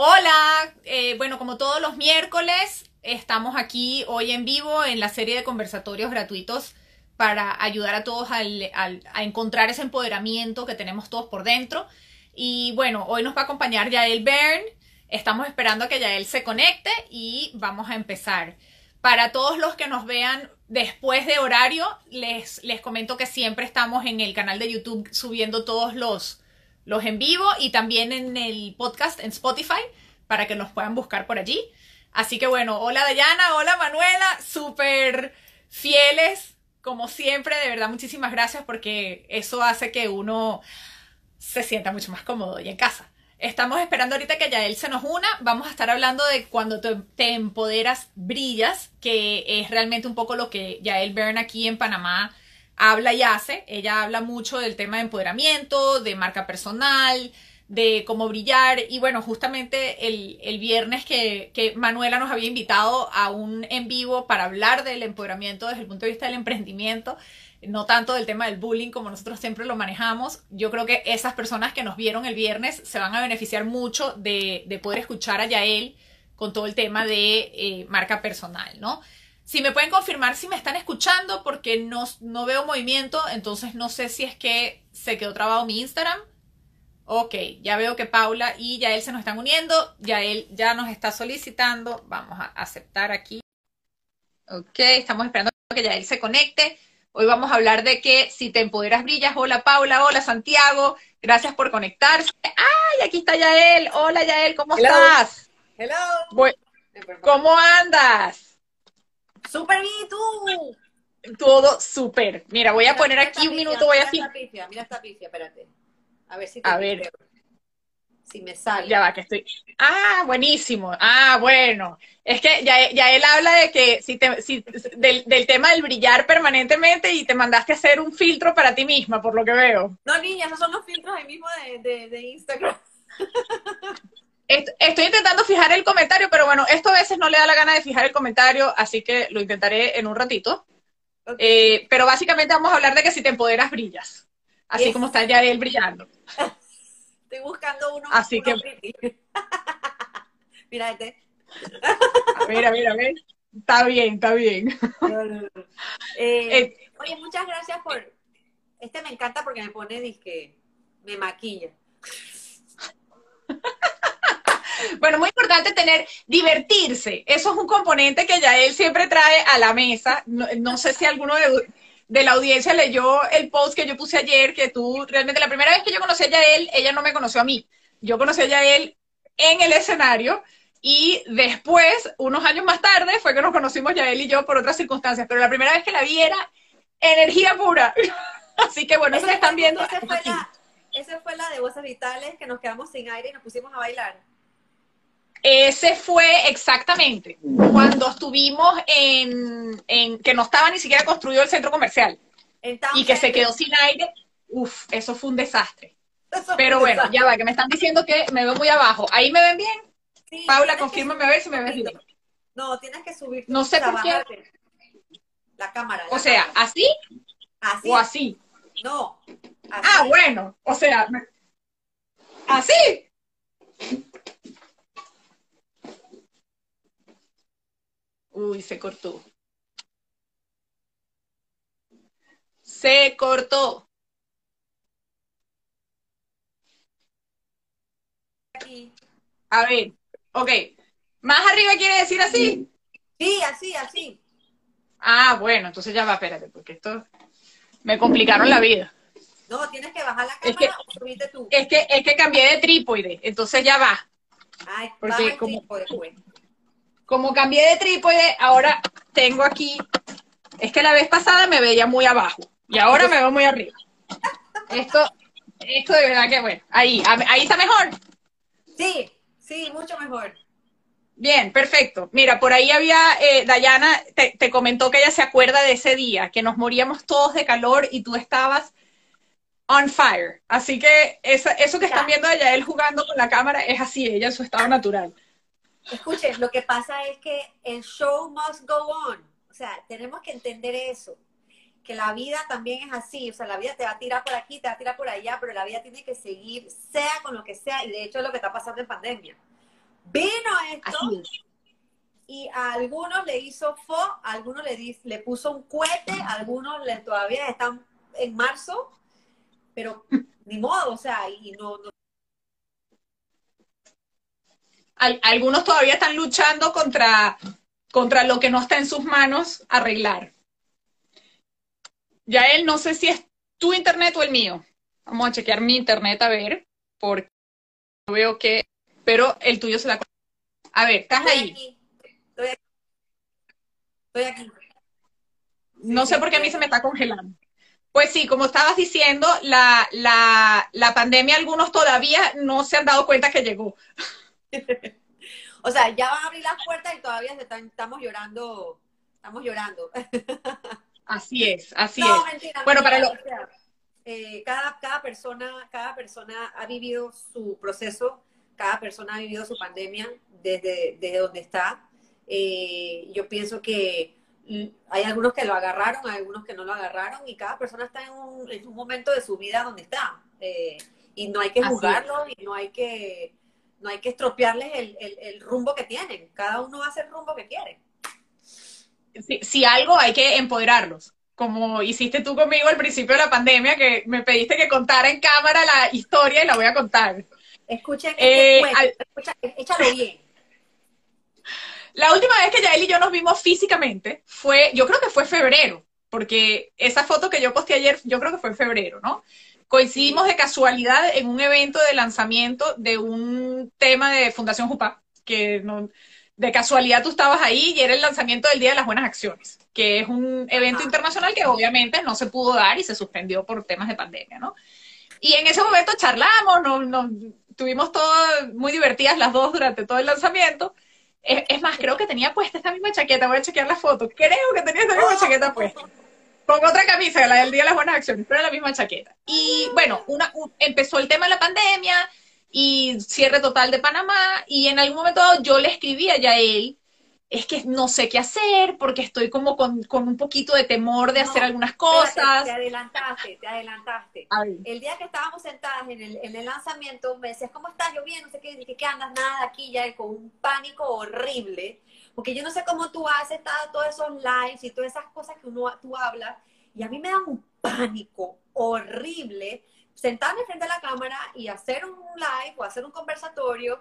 Hola, eh, bueno, como todos los miércoles, estamos aquí hoy en vivo en la serie de conversatorios gratuitos para ayudar a todos a encontrar ese empoderamiento que tenemos todos por dentro. Y bueno, hoy nos va a acompañar Yael Bern. Estamos esperando a que Yael se conecte y vamos a empezar. Para todos los que nos vean después de horario, les, les comento que siempre estamos en el canal de YouTube subiendo todos los, los en vivo y también en el podcast en Spotify para que nos puedan buscar por allí. Así que bueno, hola Dayana, hola Manuela, súper fieles como siempre, de verdad muchísimas gracias porque eso hace que uno se sienta mucho más cómodo y en casa. Estamos esperando ahorita que Yael se nos una. Vamos a estar hablando de cuando te, te empoderas, brillas, que es realmente un poco lo que Yael Bern aquí en Panamá habla y hace. Ella habla mucho del tema de empoderamiento, de marca personal, de cómo brillar. Y bueno, justamente el, el viernes que, que Manuela nos había invitado a un en vivo para hablar del empoderamiento desde el punto de vista del emprendimiento, no tanto del tema del bullying como nosotros siempre lo manejamos. Yo creo que esas personas que nos vieron el viernes se van a beneficiar mucho de, de poder escuchar a Yael con todo el tema de eh, marca personal, ¿no? Si me pueden confirmar si me están escuchando porque no, no veo movimiento, entonces no sé si es que se quedó trabado mi Instagram. Ok, ya veo que Paula y Yael se nos están uniendo. Yael ya nos está solicitando. Vamos a aceptar aquí. Ok, estamos esperando que Yael se conecte. Hoy vamos a hablar de que si te empoderas brillas. Hola Paula, hola Santiago. Gracias por conectarse. ¡Ay! Aquí está Yael. Hola Yael, ¿cómo Hello. estás? Hello. ¿Cómo andas? Super bien, ¿y tú? Todo súper. Mira, voy a Mira, poner aquí un minuto, voy a mira esta pifia, mira esta pifia, espérate. A ver si te A ver. Si me sale. Ya va, que estoy. Ah, buenísimo. Ah, bueno. Es que ya, ya él habla de que si te, si, del, del tema del brillar permanentemente y te mandaste a hacer un filtro para ti misma, por lo que veo. No, niña, esos son los filtros ahí mismo de, de, de Instagram. Est- Estoy intentando fijar el comentario, pero bueno, esto a veces no le da la gana de fijar el comentario, así que lo intentaré en un ratito. Eh, pero básicamente vamos a hablar de que si te empoderas, brillas. Así Yes. como está ya él brillando. Estoy buscando uno. Así uno que- mira este. A ver, a ver, a ver. Está bien, está bien. Eh, Eh, oye, muchas gracias por. Este me encanta porque me pone disque. Me maquilla. Bueno, muy importante tener, divertirse. Eso es un componente que ya él siempre trae a la mesa. No, no sé si alguno de, de la audiencia leyó el post que yo puse ayer, que tú realmente la primera vez que yo conocí a Yael, ella no me conoció a mí. Yo conocí a Yael en el escenario y después, unos años más tarde, fue que nos conocimos Yael y yo por otras circunstancias. Pero la primera vez que la vi era energía pura. Así que bueno, eso están viendo. ese es fue la, esa fue la de voces vitales que nos quedamos sin aire y nos pusimos a bailar. Ese fue exactamente cuando estuvimos en, en que no estaba ni siquiera construido el centro comercial y que se quedó sin aire. Uf, eso fue un desastre. Pero bueno, desastre. ya va, que me están diciendo que me veo muy abajo. ¿Ahí me ven bien? Sí, Paula, confírmame a ver si me ves bien. No, tienes que subir. No sé por qué. La cámara. la O sea, cámara. ¿así así. o así? No. Así. Ah, bueno, o sea, ¿así? Uy, se cortó. Se cortó. Aquí. A ver, ok. Más arriba quiere decir así. Sí, así, así. Ah, bueno, entonces ya va, espérate, porque esto me complicaron la vida. No, tienes que bajar la Es cámara o subirte tú. Es que, es que cambié de trípode, entonces ya va. Ay, porque baja el como- trípode, pues. Como cambié de trípode, ahora tengo aquí. Es que la vez pasada me veía muy abajo y ahora me veo muy arriba. Esto, esto de verdad que bueno. Ahí, ahí está mejor. Sí, sí, mucho mejor. Bien, perfecto. Mira, por ahí había, eh, Dayana te, te comentó que ella se acuerda de ese día, que nos moríamos todos de calor y tú estabas on fire. Así que esa- eso que están viendo de Yael jugando con la cámara es así, ella en su estado natural. Escuchen, lo que pasa es que el show must go on. O sea, tenemos que entender eso. Que la vida también es así. O sea, la vida te va a tirar por aquí, te va a tirar por allá, pero la vida tiene que seguir, sea con lo que sea. Y de hecho es lo que está pasando en pandemia. Vino esto y a algunos le hizo fo, a algunos le, le puso un cohete, a algunos le, todavía están en marzo, pero ni modo, o sea, y no, algunos todavía están luchando contra, contra lo que no está en sus manos arreglar. Ya él no sé si es tu internet o el mío. Vamos a chequear mi internet a ver, porque veo que, pero el tuyo se la... A ver, ¿estás ahí? Estoy aquí. Estoy aquí. No sé por qué a mí se me está congelando. Pues sí, como estabas diciendo, la, la, la pandemia algunos todavía no se han dado cuenta que llegó. o sea, ya van a abrir las puertas y todavía estamos llorando, estamos llorando. así es, así es. bueno, para lo... Eh, cada, cada, persona, cada persona ha vivido su proceso, cada persona ha vivido su pandemia desde, desde donde está. Eh, yo pienso que hay algunos que lo agarraron, hay algunos que no lo agarraron y cada persona está en un, en un momento de su vida donde está. Eh, y no hay que juzgarlo y no hay que no hay que estropearles el, rumbo que tienen. Cada uno hace el rumbo que quiere. Si, algo hay que empoderarlos, como hiciste tú conmigo al principio de la pandemia, que me pediste que contara en cámara la historia y la voy a contar. Escuchen, eh, échalo bien. La última vez que Yael y yo nos vimos físicamente fue, yo creo que fue febrero, porque esa foto que yo posté ayer, yo creo que fue en febrero, ¿no? Coincidimos de casualidad en un evento de lanzamiento de un tema de Fundación Jupa, que no, de casualidad tú estabas ahí y era el lanzamiento del Día de las Buenas Acciones, que es un evento internacional que obviamente no se pudo dar y se suspendió por temas de pandemia, ¿no? Y en ese momento charlamos, nos, tuvimos todas muy divertidas las dos durante todo el lanzamiento. Es, es, más, creo que tenía puesta esta misma chaqueta, voy a chequear la foto, creo que tenía esta misma chaqueta puesta con otra camisa, la del Día de las Buenas Acciones, pero la misma chaqueta. Y bueno, una, empezó el tema de la pandemia y cierre total de Panamá y en algún momento yo le escribí a él, es que no sé qué hacer porque estoy como con, un poquito de temor de hacer algunas cosas. Te adelantaste, te adelantaste. El día que estábamos sentadas en el, en el lanzamiento me decías, ¿cómo estás? Yo bien, no sé qué, dije, ¿qué andas? Nada, aquí ya con un pánico horrible porque yo no sé cómo tú haces todos esos lives y todas esas cosas que uno, tú hablas, y a mí me da un pánico horrible sentarme frente a la cámara y hacer un live o hacer un conversatorio,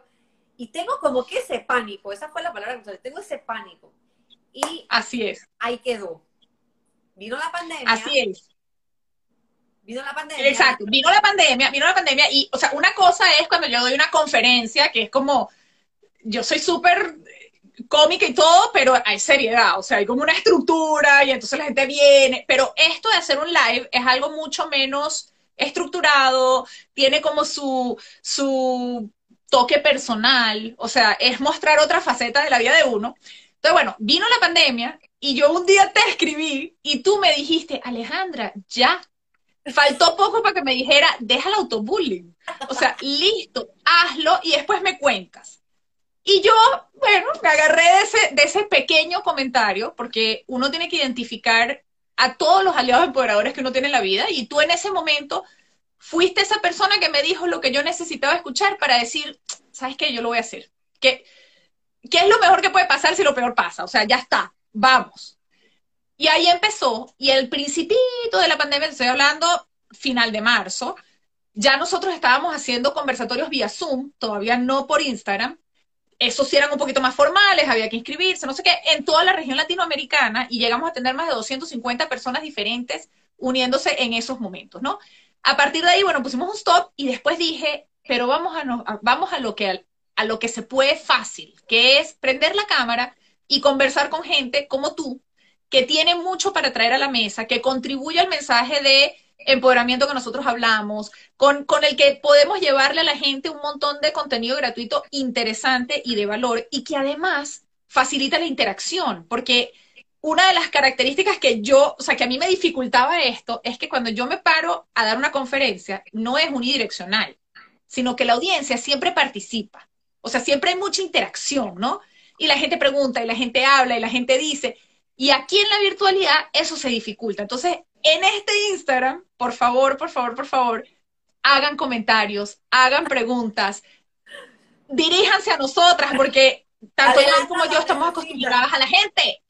y tengo como que ese pánico, esa fue la palabra que usé, tengo ese pánico. Y así es. Ahí quedó. Vino la pandemia. Así es. Vino la pandemia. Exacto, vino la pandemia, vino la pandemia y, o sea, una cosa es cuando yo doy una conferencia que es como, yo soy súper cómica y todo, pero hay seriedad, o sea, hay como una estructura y entonces la gente viene, pero esto de hacer un live es algo mucho menos estructurado, tiene como su, su toque personal, o sea, es mostrar otra faceta de la vida de uno. Entonces, bueno, vino la pandemia y yo un día te escribí y tú me dijiste, Alejandra, ya. Faltó poco para que me dijera, deja el autobullying. O sea, listo, hazlo y después me cuentas. Y yo, bueno, me agarré de ese, de ese pequeño comentario, porque uno tiene que identificar a todos los aliados empoderadores que uno tiene en la vida, y tú en ese momento fuiste esa persona que me dijo lo que yo necesitaba escuchar para decir, ¿sabes qué? Yo lo voy a hacer. ¿Qué, ¿Qué es lo mejor que puede pasar si lo peor pasa? O sea, ya está, vamos. Y ahí empezó, y el principito de la pandemia, estoy hablando final de marzo, ya nosotros estábamos haciendo conversatorios vía Zoom, todavía no por Instagram, esos sí eran un poquito más formales, había que inscribirse, no sé qué, en toda la región latinoamericana y llegamos a tener más de 250 personas diferentes uniéndose en esos momentos, ¿no? A partir de ahí, bueno, pusimos un stop y después dije, pero vamos a, vamos a lo que a lo que se puede fácil, que es prender la cámara y conversar con gente como tú, que tiene mucho para traer a la mesa, que contribuye al mensaje de empoderamiento que nosotros hablamos, con, con, el que podemos llevarle a la gente un montón de contenido gratuito interesante y de valor y que además facilita la interacción, porque una de las características que yo, o sea, que a mí me dificultaba esto, es que cuando yo me paro a dar una conferencia, no es unidireccional, sino que la audiencia siempre participa. O sea, siempre hay mucha interacción, ¿no? Y la gente pregunta, y la gente habla, y la gente dice. Y aquí en la virtualidad eso se dificulta. Entonces, en este Instagram, por favor, por favor, por favor, hagan comentarios, hagan preguntas. diríjanse a nosotras, porque tanto él como yo estamos acostumbradas a la gente.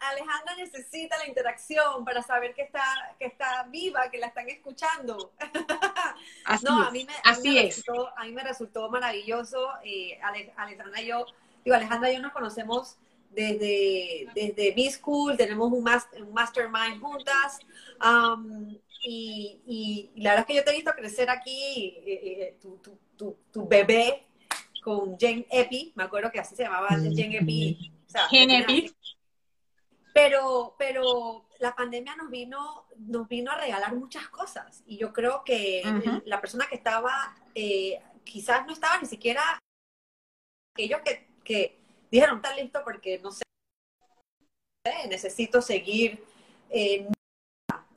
Alejandra necesita la interacción para saber que está, que está viva, que la están escuchando. Así no, a mí me, Así es. Resultó, a mí me resultó maravilloso. Eh, Alejandra y yo, digo, Alejandra y yo nos conocemos desde, desde B-School, tenemos un, un, mastermind juntas. Um, y, la verdad es que yo te he visto crecer aquí, eh, eh, tu, tu, tu, bebé con Jane Epi, me acuerdo que así se llamaba Jane Epi. Jane Epi. Pero, pero la pandemia nos vino, nos vino a regalar muchas cosas. Y yo creo que la persona que estaba, eh, quizás no estaba ni siquiera aquellos que, que dijeron, está listo porque no sé, necesito seguir. Eh,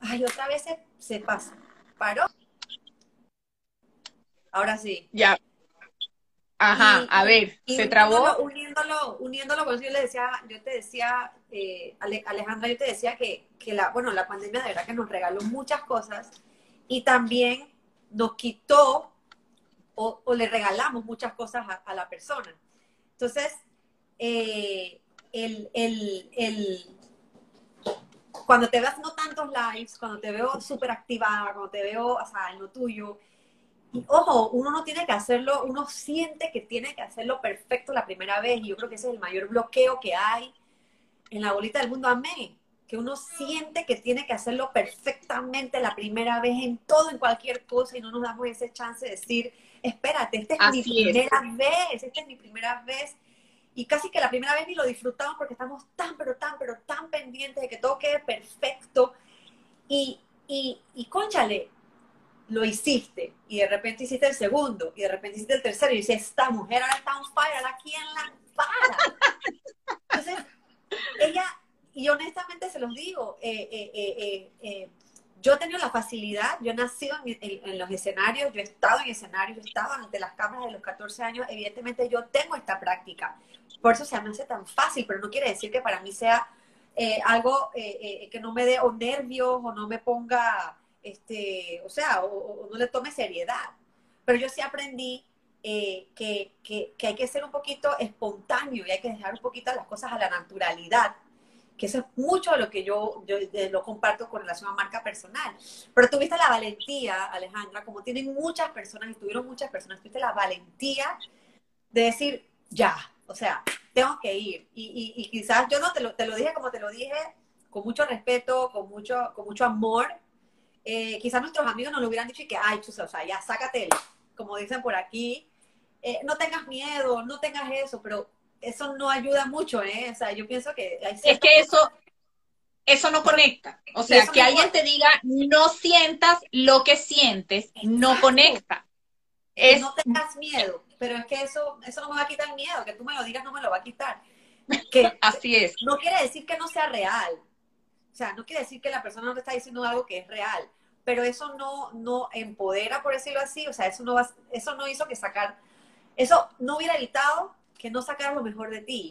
ay, otra vez se, se pasa. ¿Paró? Ahora sí. Ya. Ajá, a ver, se trabó. Uniéndolo, uniéndolo con eso, yo le decía, yo te decía, eh, Alejandra, yo te decía que, que, la, bueno, la pandemia de verdad que nos regaló muchas cosas y también nos quitó o, le regalamos muchas cosas a, la persona. Entonces, eh, el, el, el, cuando te veo haciendo tantos lives, cuando te veo súper activada, cuando te veo, o sea, en lo tuyo, y ojo, uno no tiene que hacerlo, uno siente que tiene que hacerlo perfecto la primera vez. Y yo creo que ese es el mayor bloqueo que hay en la bolita del mundo. Amén. Que uno siente que tiene que hacerlo perfectamente la primera vez en todo, en cualquier cosa, y no nos damos ese chance de decir, espérate, esta es mi primera vez, esta es mi primera vez. Y casi que la primera vez ni lo disfrutamos porque estamos tan, pero tan, pero tan pendientes de que todo quede perfecto. Y, y, y conchale, lo hiciste y de repente hiciste el segundo y de repente hiciste el tercero y dices, esta mujer ahora está on fire, ahora quién la para. Entonces, ella, y honestamente se los digo, eh, eh, eh, yo he tenido la facilidad, yo he nacido en, los escenarios, yo he estado en escenarios, yo he estado ante las cámaras de los 14 años, evidentemente yo tengo esta práctica, por eso se me hace tan fácil, pero no quiere decir que para mí sea algo que no me dé o nervios o no me ponga este, o sea, o, no le tome seriedad. Pero yo sí aprendí eh, que, hay que ser un poquito espontáneo y hay que dejar un poquito las cosas a la naturalidad, que eso es mucho de lo que yo, yo lo comparto con relación a marca personal. Pero tuviste la valentía, Alejandra, como tienen muchas personas y tuvieron muchas personas, tuviste la valentía de decir, ya, o sea, tengo que ir. Y, quizás yo no te lo, te lo dije como te lo dije, con mucho respeto, con mucho, con mucho amor, eh, quizás nuestros amigos nos lo hubieran dicho y que, ay, chusa, o sea, ya sácate, como dicen por aquí, eh, no tengas miedo, no tengas eso, pero eso no ayuda mucho, ¿eh? O sea, yo pienso que... es que eso, eso no conecta. O sea, que alguien te diga, no sientas lo que sientes, no conecta. Es... No tengas miedo, pero es que eso, eso no me va a quitar el miedo, que tú me lo digas no me lo va a quitar. Que, Así es. No quiere decir que no sea real, o sea, no quiere decir que la persona no te está diciendo algo que es real, pero eso no, no empodera, por decirlo así, o sea, eso no, va, eso no hizo que sacar, eso no hubiera evitado que no sacaras lo mejor de ti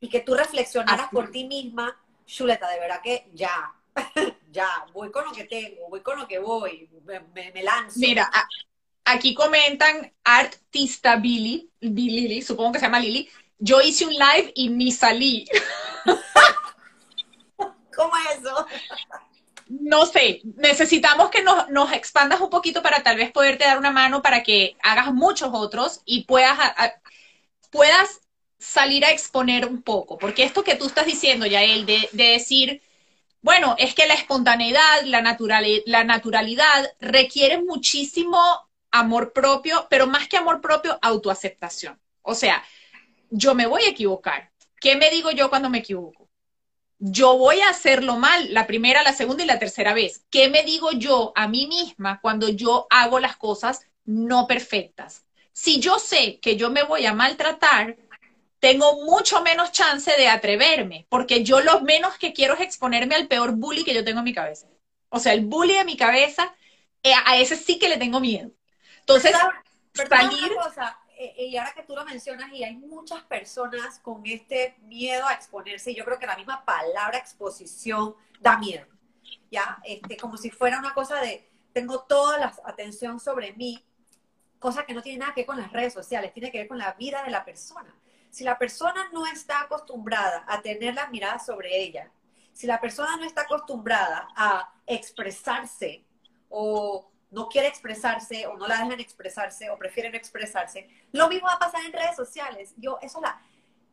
y que tú reflexionaras por ti misma, Chuleta, de verdad que ya, ya, voy con lo que tengo, voy con lo que voy, me, me, lanzo. Mira, aquí comentan artista Billy, Billy, supongo que se llama Lili, yo hice un live y ni salí. ¿Cómo es eso? No sé, necesitamos que nos, expandas un poquito para tal vez poderte dar una mano para que hagas muchos otros y puedas, puedas salir a exponer un poco. Porque esto que tú estás diciendo, Yael, de, de decir, bueno, es que la espontaneidad, la, la naturalidad requiere muchísimo amor propio, pero más que amor propio, autoaceptación. O sea, yo me voy a equivocar. ¿Qué me digo yo cuando me equivoco? Yo voy a hacerlo mal la primera, la segunda y la tercera vez. ¿Qué me digo yo a mí misma cuando yo hago las cosas no perfectas? Si yo sé que yo me voy a maltratar, tengo mucho menos chance de atreverme, porque yo lo menos que quiero es exponerme al peor bully que yo tengo en mi cabeza. O sea, el bully de mi cabeza, eh, a ese sí que le tengo miedo. Entonces, salir... y ahora que tú lo mencionas, y hay muchas personas con este miedo a exponerse, y yo creo que la misma palabra exposición da miedo, ¿ya? Este, como si fuera una cosa de, tengo toda la atención sobre mí, cosa que no tiene nada que ver con las redes sociales, tiene que ver con la vida de la persona. Si la persona no está acostumbrada a tener la mirada sobre ella, si la persona no está acostumbrada a expresarse o no quiere expresarse o no la dejan expresarse o prefieren expresarse, lo mismo va a pasar en redes sociales. Yo, eso la,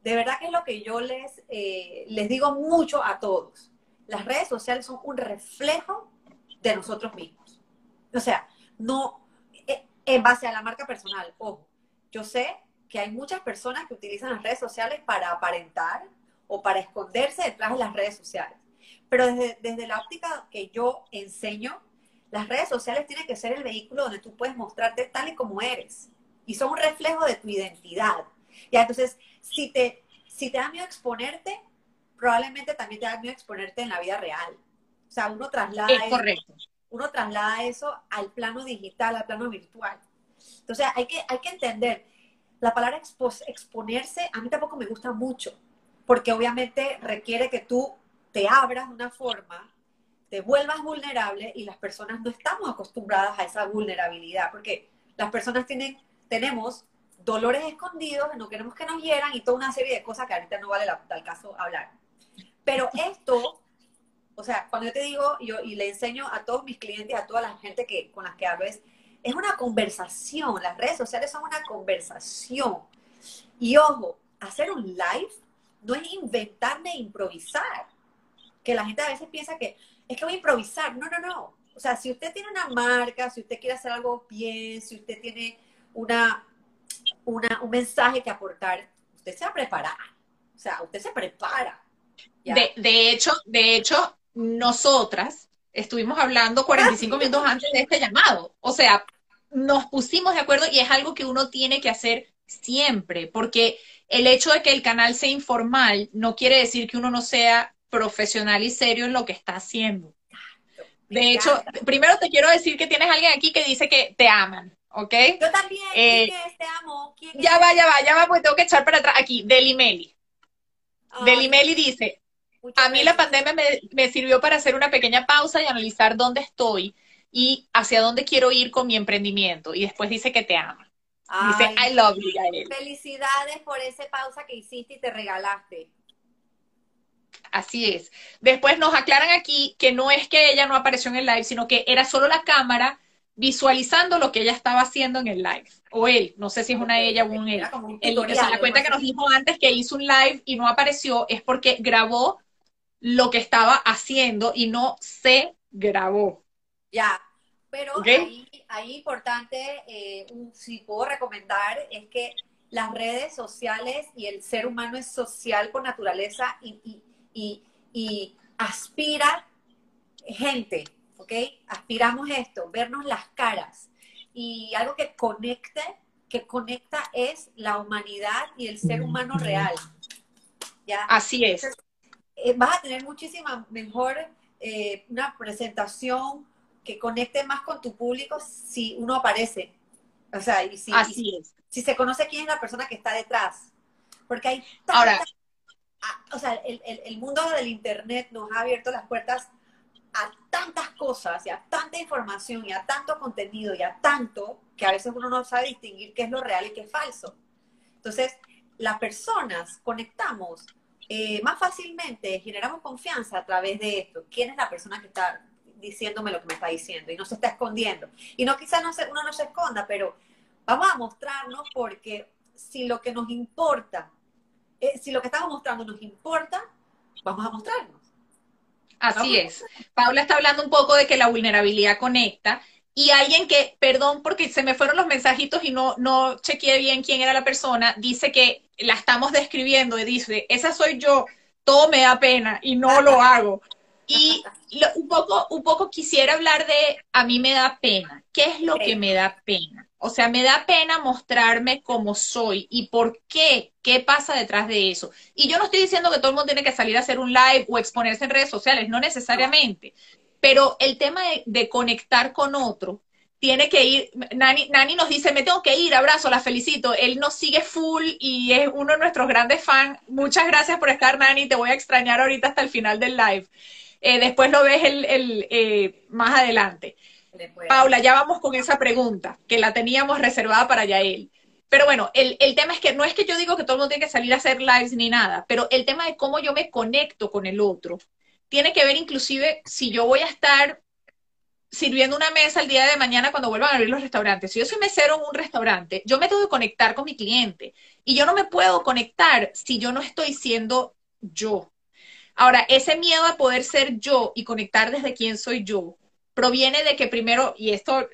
de verdad que es lo que yo les, eh, les digo mucho a todos. Las redes sociales son un reflejo de nosotros mismos. O sea, no, eh, en base a la marca personal, ojo, yo sé que hay muchas personas que utilizan las redes sociales para aparentar o para esconderse detrás de las redes sociales. Pero desde, desde la óptica que yo enseño, las redes sociales tienen que ser el vehículo donde tú puedes mostrarte tal y como eres. Y son un reflejo de tu identidad. Ya, entonces, si te, si te da miedo exponerte, probablemente también te da miedo exponerte en la vida real. O sea, uno traslada, correcto. uno traslada eso al plano digital, al plano virtual. Entonces, hay que, hay que entender la palabra exponerse a mí tampoco me gusta mucho, porque obviamente requiere que tú te abras de una forma, te vuelvas vulnerable y las personas no estamos acostumbradas a esa vulnerabilidad, porque las personas tienen, tenemos dolores escondidos, no queremos que nos hieran y toda una serie de cosas que ahorita no vale la, caso hablar. Pero esto, o sea, cuando yo te digo yo, y le enseño a todos mis clientes, a toda la gente que, con las que hablo, es es una conversación. Las redes sociales son una conversación. Y ojo, hacer un live no es inventarme e improvisar. Que la gente a veces piensa que es que voy a improvisar. No, no, no. O sea, si usted tiene una marca, si usted quiere hacer algo bien, si usted tiene una, una un mensaje que aportar, usted se va a preparar. O sea, usted se prepara. De, de, hecho, de hecho, nosotras estuvimos hablando 45 minutos antes de este llamado. O sea, nos pusimos de acuerdo y es algo que uno tiene que hacer siempre, porque el hecho de que el canal sea informal no quiere decir que uno no sea profesional y serio en lo que está haciendo. De hecho, primero te quiero decir que tienes alguien aquí que dice que te aman, ¿ok? Yo también, eh, Te amo. ya va, ya va, ya va, porque tengo que echar para atrás. Aquí, Delimeli. Delimeli dice, a mí la pandemia me, sirvió para hacer una pequeña pausa y analizar dónde estoy y hacia dónde quiero ir con mi emprendimiento. Y después dice que te ama. dice, I love you, Gael. Felicidades por esa pausa que hiciste y te regalaste. Así es. Después nos aclaran aquí que no es que ella no apareció en el live, sino que era solo la cámara visualizando lo que ella estaba haciendo en el live. O él, no sé si es una ella o un él. el, la cuenta que nos dijo antes que hizo un live y no apareció es porque grabó lo que estaba haciendo y no se grabó. Ya, pero ahí, ahí importante, eh, si puedo recomendar, es que las redes sociales y el ser humano es social por naturaleza y, y, y, aspira gente, ¿ok? Aspiramos esto, vernos las caras. Y algo que conecte, que conecta es la humanidad y el ser humano real. ¿ya? Así es. Eh, vas a tener muchísima mejor eh, una presentación que conecte más con tu público si uno aparece. O sea, y si, Así es. si se conoce quién es la persona que está detrás. Porque hay Ahora, o sea, el, el, mundo del Internet nos ha abierto las puertas a tantas cosas y a tanta información y a tanto contenido y a tanto que a veces uno no sabe distinguir qué es lo real y qué es falso. Entonces, las personas conectamos eh, más fácilmente, generamos confianza a través de esto. ¿Quién es la persona que está diciéndome lo que me está diciendo y no se está escondiendo. Y no quizás no uno no se esconda, pero vamos a mostrarnos porque si lo que nos importa, eh, si lo que estamos mostrando nos importa, vamos a mostrarnos. Así es. Paula está hablando un poco de que la vulnerabilidad conecta y alguien que, perdón porque se me fueron los mensajitos y no, no chequeé bien quién era la persona, dice que la estamos describiendo y dice, esa soy yo, todo me da pena y no lo hago. Y un, poco, un poco quisiera hablar de, a mí me da pena. ¿Qué es lo que me da pena? O sea, me da pena mostrarme como soy y por qué, qué pasa detrás de eso. Y yo no estoy diciendo que todo el mundo tiene que salir a hacer un live o exponerse en redes sociales, no necesariamente. Pero el tema de, conectar con otro tiene que ir, Nani, Nani, nos dice, me tengo que ir, abrazo, la felicito. Él nos sigue full y es uno de nuestros grandes fans. Muchas gracias por estar, Nani, te voy a extrañar ahorita hasta el final del live. Eh, después lo ves el, el eh, más adelante. Paula, ya vamos con esa pregunta, que la teníamos reservada para Yael. Pero bueno, el, el, tema es que no es que yo digo que todo el mundo tiene que salir a hacer lives ni nada, pero el tema de cómo yo me conecto con el otro tiene que ver inclusive si yo voy a estar sirviendo una mesa el día de mañana cuando vuelvan a abrir los restaurantes. Si yo soy mesero en un restaurante, yo me tengo que conectar con mi cliente y yo no me puedo conectar si yo no estoy siendo yo. Ahora, ese miedo a poder ser yo y conectar desde quién soy yo proviene de que primero, y esto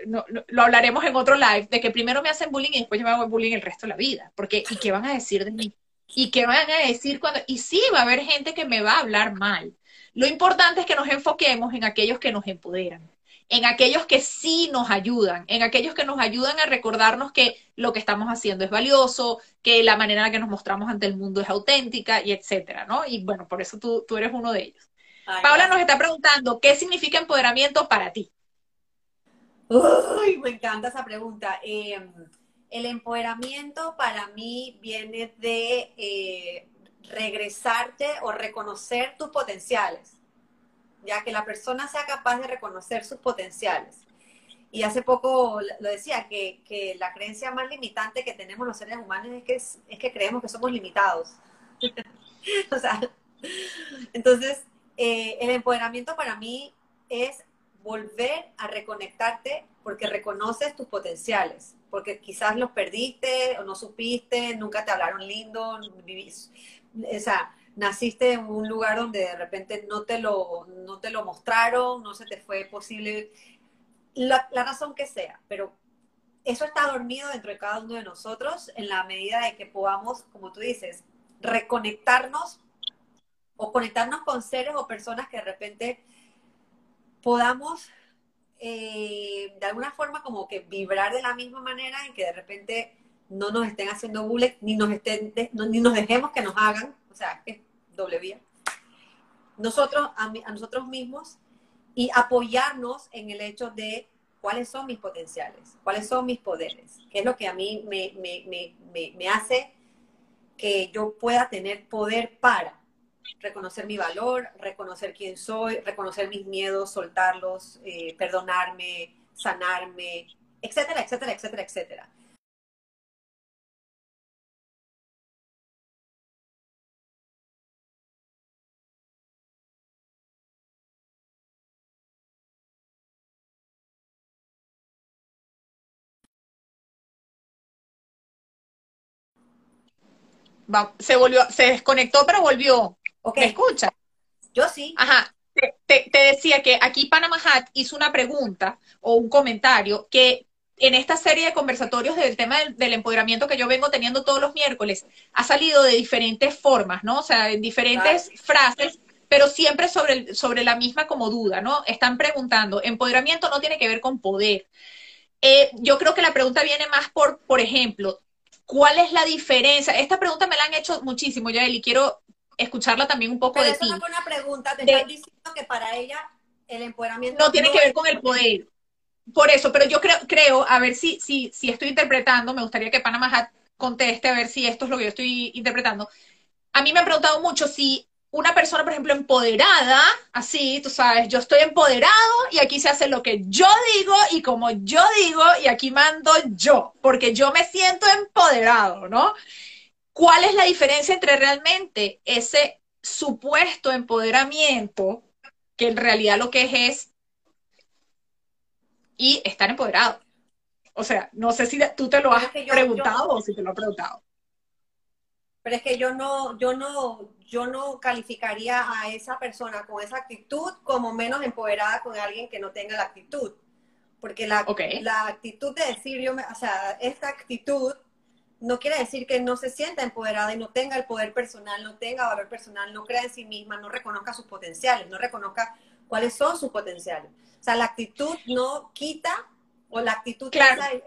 lo hablaremos en otro live, de que primero me hacen bullying y después yo me hago bullying el resto de la vida. Porque, ¿y qué van a decir de mí? ¿Y qué van a decir cuando.? Y sí, va a haber gente que me va a hablar mal. Lo importante es que nos enfoquemos en aquellos que nos empoderan en aquellos que sí nos ayudan, en aquellos que nos ayudan a recordarnos que lo que estamos haciendo es valioso, que la manera en la que nos mostramos ante el mundo es auténtica y etcétera, ¿no? Y bueno, por eso tú, tú eres uno de ellos. Paula nos está preguntando, ¿qué significa empoderamiento para ti? Uy, me encanta esa pregunta. Em, el empoderamiento para mí viene de eh, regresarte o reconocer tus potenciales ya que la persona sea capaz de reconocer sus potenciales. Y hace poco lo decía, que, la creencia más limitante que tenemos los seres humanos es que, es, que creemos que somos limitados. o sea, entonces, eh, el empoderamiento para mí es volver a reconectarte porque reconoces tus potenciales, porque quizás los perdiste o no supiste, nunca te hablaron lindo, vivís, o sea, naciste en un lugar donde de repente no te lo, no te lo mostraron, no se te fue posible, la, razón que sea, pero eso está dormido dentro de cada uno de nosotros en la medida de que podamos, como tú dices, reconectarnos o conectarnos con seres o personas que de repente podamos eh, de alguna forma como que vibrar de la misma manera en que de repente no nos estén haciendo bullying ni nos estén ni nos dejemos que nos hagan o sea que doble vía, nosotros, a, nosotros mismos y apoyarnos en el hecho de cuáles son mis potenciales, cuáles son mis poderes, qué es lo que a mí me, me, hace que yo pueda tener poder para reconocer mi valor, reconocer quién soy, reconocer mis miedos, soltarlos, eh, perdonarme, sanarme, etcétera, etcétera, etcétera, etcétera. se volvió, se desconectó, pero volvió. ¿Me escucha? Yo sí. Ajá. Te, decía que aquí Panama Hat hizo una pregunta o un comentario que en esta serie de conversatorios del tema del, empoderamiento que yo vengo teniendo todos los miércoles ha salido de diferentes formas, ¿no? O sea, en diferentes frases, pero siempre sobre, sobre la misma como duda, ¿no? Están preguntando, empoderamiento no tiene que ver con poder. Eh, yo creo que la pregunta viene más por, por ejemplo, ¿Cuál es la diferencia? Esta pregunta me la han hecho muchísimo, Yael, y quiero escucharla también un poco de ti. No una pregunta, te están diciendo que para ella el empoderamiento no tiene que ver con el poder. Por eso, pero yo creo, creo a ver si, si, si estoy interpretando, me gustaría que Panamá conteste a ver si esto es lo que yo estoy interpretando. A mí me han preguntado mucho si una persona, por ejemplo, empoderada, así, tú sabes, yo estoy empoderado y aquí se hace lo que yo digo y como yo digo y aquí mando yo, porque yo me siento empoderado, ¿no? ¿Cuál es la diferencia entre realmente ese supuesto empoderamiento, que en realidad lo que es es, y estar empoderado? O sea, no sé si tú te lo has preguntado o si te lo has preguntado. Pero es que yo no, yo no, yo no calificaría a esa persona con esa actitud como menos empoderada con alguien que no tenga la actitud. Porque la, la actitud de decir, yo o sea, esta actitud no quiere decir que no se sienta empoderada y no tenga el poder personal, no tenga valor personal, no crea en sí misma, no reconozca sus potenciales, no reconozca cuáles son sus potenciales. O sea, la actitud no quita, o la actitud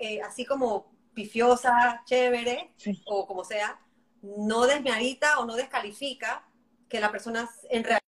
eh, así como pifiosa, chévere, o como sea, no desmerita o no descalifica que la persona en realidad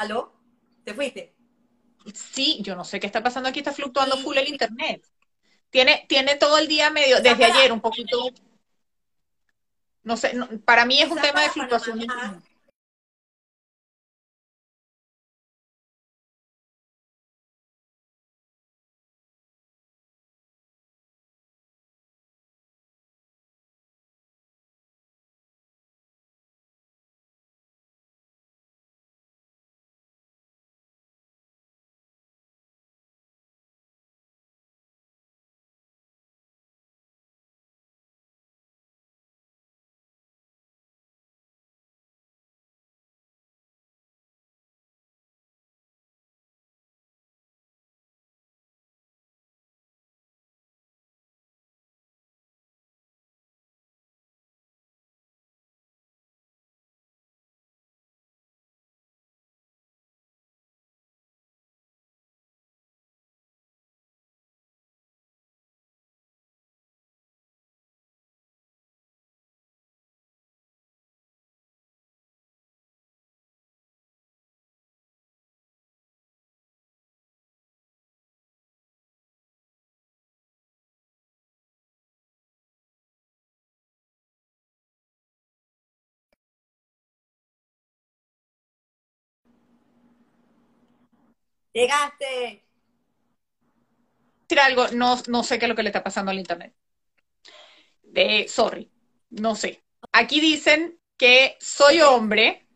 ¿Aló? ¿Te fuiste? Sí, yo no sé qué está pasando aquí, está fluctuando full el internet. Tiene, tiene todo el día medio, desde ayer un poquito. No sé, para mí es un tema de fluctuación. Llegaste. Decir algo, no, no sé qué es lo que le está pasando al internet. De, sorry, no sé. Aquí dicen que soy hombre.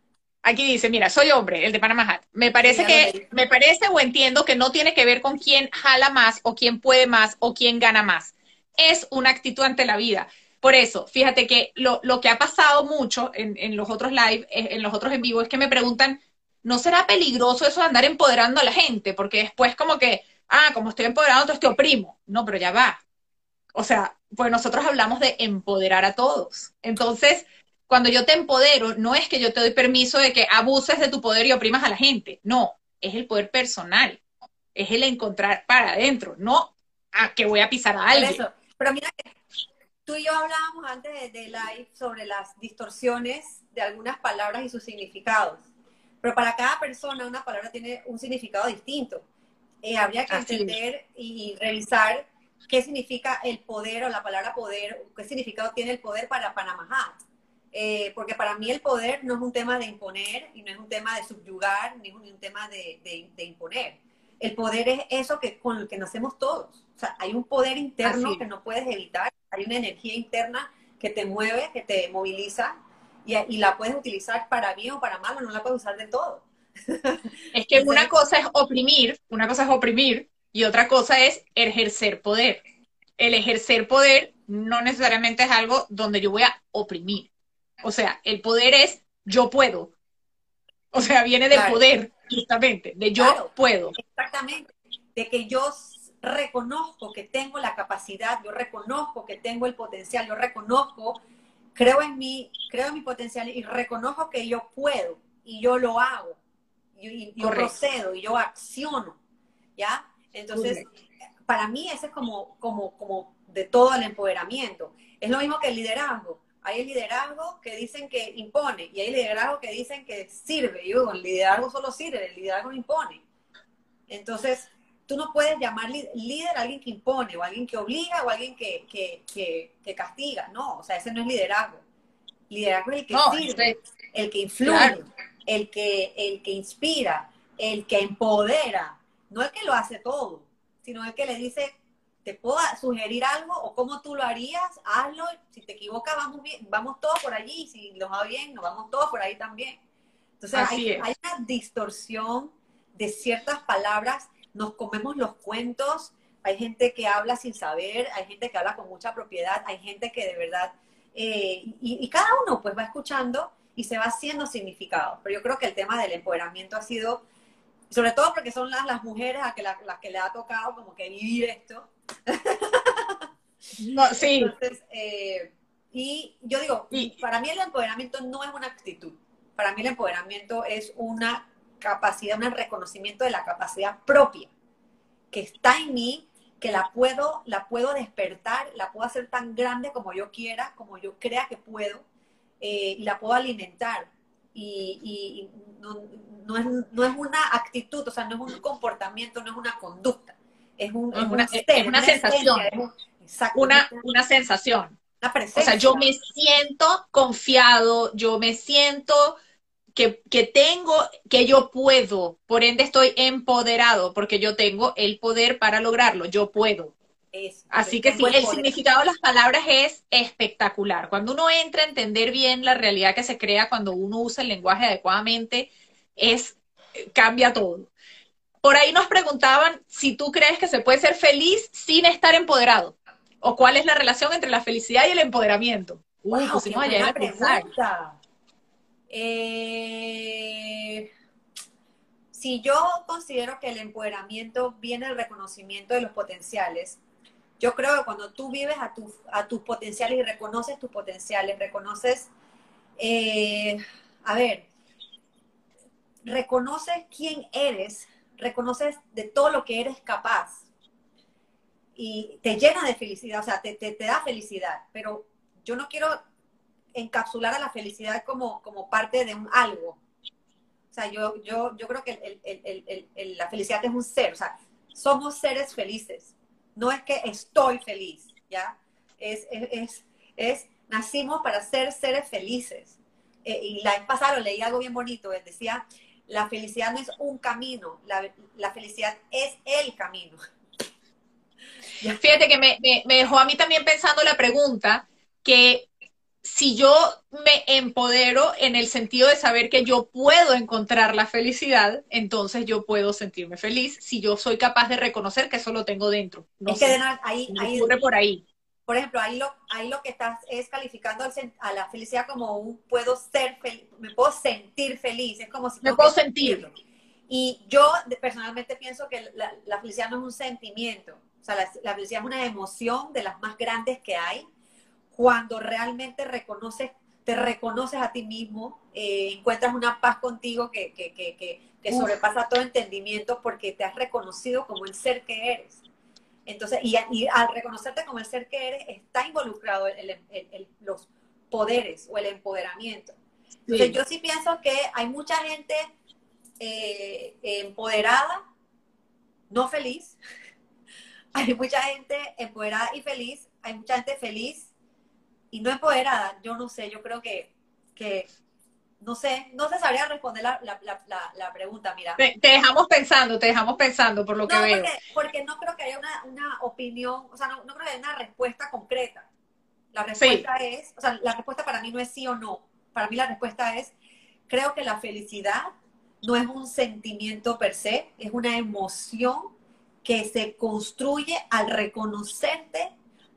Aquí dice, mira, soy hombre, el de Panamá Hat. Me parece que, me parece o entiendo que no tiene que ver con quién jala más o quién puede más o quién gana más. Es una actitud ante la vida. Por eso, fíjate que lo, lo que ha pasado mucho en, en, los otros live, en los otros en vivo, es que me preguntan, ¿no será peligroso eso de andar empoderando a la gente? Porque después como que, ah, como estoy empoderando, entonces te oprimo. No, pero ya va. O sea, pues nosotros hablamos de empoderar a todos. Entonces, cuando yo te empodero, no es que yo te doy permiso de que abuses de tu poder y oprimas a la gente. No, es el poder personal. Es el encontrar para adentro, no a que voy a pisar a alguien. Eso. Pero mira tú y yo hablábamos antes de, de live sobre las distorsiones de algunas palabras y sus significados. Pero para cada persona una palabra tiene un significado distinto. Eh, habría que entender y revisar qué significa el poder o la palabra poder, qué significado tiene el poder para Panamá eh, porque para mí el poder no es un tema de imponer y no es un tema de subyugar ni un, tema de, de, imponer. El poder es eso que, con el que nacemos todos. O sea, hay un poder interno que no puedes evitar, hay una energía interna que te mueve, que te moviliza y, la puedes utilizar para bien o para mal, no la puedes usar de todo. Es que una cosa es oprimir, una cosa es oprimir y otra cosa es ejercer poder. El ejercer poder no necesariamente es algo donde yo voy a oprimir. O sea, el poder es yo puedo. O sea, viene del poder, justamente, de yo puedo. Exactamente, de que yo reconozco que tengo la capacidad, yo reconozco que tengo el potencial, yo reconozco creo en mí, creo en mi potencial y reconozco que yo puedo y yo lo hago. Y, yo procedo y yo acciono. ¿Ya? Entonces, para mí ese es como, como, como de todo el empoderamiento. Es lo mismo que el liderazgo. Hay el liderazgo que dicen que impone y hay el liderazgo que dicen que sirve. Y digo, el liderazgo solo sirve, el liderazgo no impone. Entonces, tú no puedes llamar líder a alguien que impone, o alguien que obliga, o alguien que, que, castiga. No, o sea, ese no es liderazgo. Liderazgo es el que sirve, el que influye, el, que, el que inspira, el que empodera. No el que lo hace todo, sino el que le dice, te puedo sugerir algo o cómo tú lo harías, hazlo. Si te equivocas, vamos bien, vamos todos por allí. Si nos va bien, nos vamos todos por ahí también. Entonces hay, hay, una distorsión de ciertas palabras nos comemos los cuentos, hay gente que habla sin saber, hay gente que habla con mucha propiedad, hay gente que de verdad, eh, y, cada uno pues va escuchando y se va haciendo significado. Pero yo creo que el tema del empoderamiento ha sido, sobre todo porque son las, las mujeres a que las que le ha tocado como que vivir esto. No, sí. Entonces, eh, y yo digo, para mí el empoderamiento no es una actitud, para mí el empoderamiento es una capacidad, un reconocimiento de la capacidad propia que está en mí, que la puedo, la puedo despertar, la puedo hacer tan grande como yo quiera, como yo crea que puedo, eh, y la puedo alimentar. Y, no, es, no es una actitud, o sea, no es un comportamiento, no es una conducta. Es, un, una, una, sensación. una, una sensación. O sea, yo me siento confiado, yo me siento que, que, tengo, que yo puedo, por ende estoy empoderado, porque yo tengo el poder para lograrlo, yo puedo. Así que sí, el significado de las palabras es espectacular. Cuando uno entra a entender bien la realidad que se crea cuando uno usa el lenguaje adecuadamente, es cambia todo. Por ahí nos preguntaban si tú crees que se puede ser feliz sin estar empoderado. ¿O cuál es la relación entre la felicidad y el empoderamiento? Uy, pusimos allá en pregunta. Eh, si yo considero que el empoderamiento viene del reconocimiento de los potenciales, yo creo que cuando tú vives a, a tus potenciales y reconoces tus potenciales, reconoces, eh, a ver, reconoces quién eres, reconoces de todo lo que eres capaz y te llena de felicidad, o sea, te, te, da felicidad, pero yo no quiero encapsular a la felicidad como, como parte de un algo. O sea, yo, yo, yo creo que la felicidad es un ser, o sea, somos seres felices. No es que estoy feliz, ¿ya? Es, es, es, nacimos para ser seres felices. Eh, y la vez pasada leí algo bien bonito, él decía, la felicidad no es un camino, la felicidad es el camino. Fíjate que me, dejó a mí también pensando la pregunta que si yo me empodero en el sentido de saber que yo puedo encontrar la felicidad, entonces yo puedo sentirme feliz si yo soy capaz de reconocer que eso lo tengo dentro. No es que ahí, ahí ocurre por ahí. Por ejemplo, ahí lo, ahí lo que estás es calificando a la felicidad como un puedo ser feliz, me puedo sentir feliz, es como si... Me puedo sentir. Y yo personalmente pienso que la, la felicidad no es un sentimiento, o sea, la, felicidad es una emoción de las más grandes que hay. Cuando realmente reconoces, te reconoces a ti mismo, eh, encuentras una paz contigo que, que, que, que sobrepasa todo entendimiento porque te has reconocido como el ser que eres. Entonces, y, y al reconocerte como el ser que eres, está involucrado el, el, los poderes o el empoderamiento. Entonces, yo sí pienso que hay mucha gente eh, empoderada, no feliz, hay mucha gente empoderada y feliz, hay mucha gente feliz y no empoderada. Yo no sé, yo creo que, que no sé, no se sabría responder la, la, la, la pregunta, mira. Te, dejamos pensando, te dejamos pensando por lo que porque, veo. Porque no creo que haya una, una opinión, o sea, no, no, creo que haya una respuesta concreta. La respuesta es, o sea, la respuesta para mí no es sí o no. Para mí la respuesta es, creo que la felicidad no es un sentimiento per se, es una emoción que se construye al reconocerte,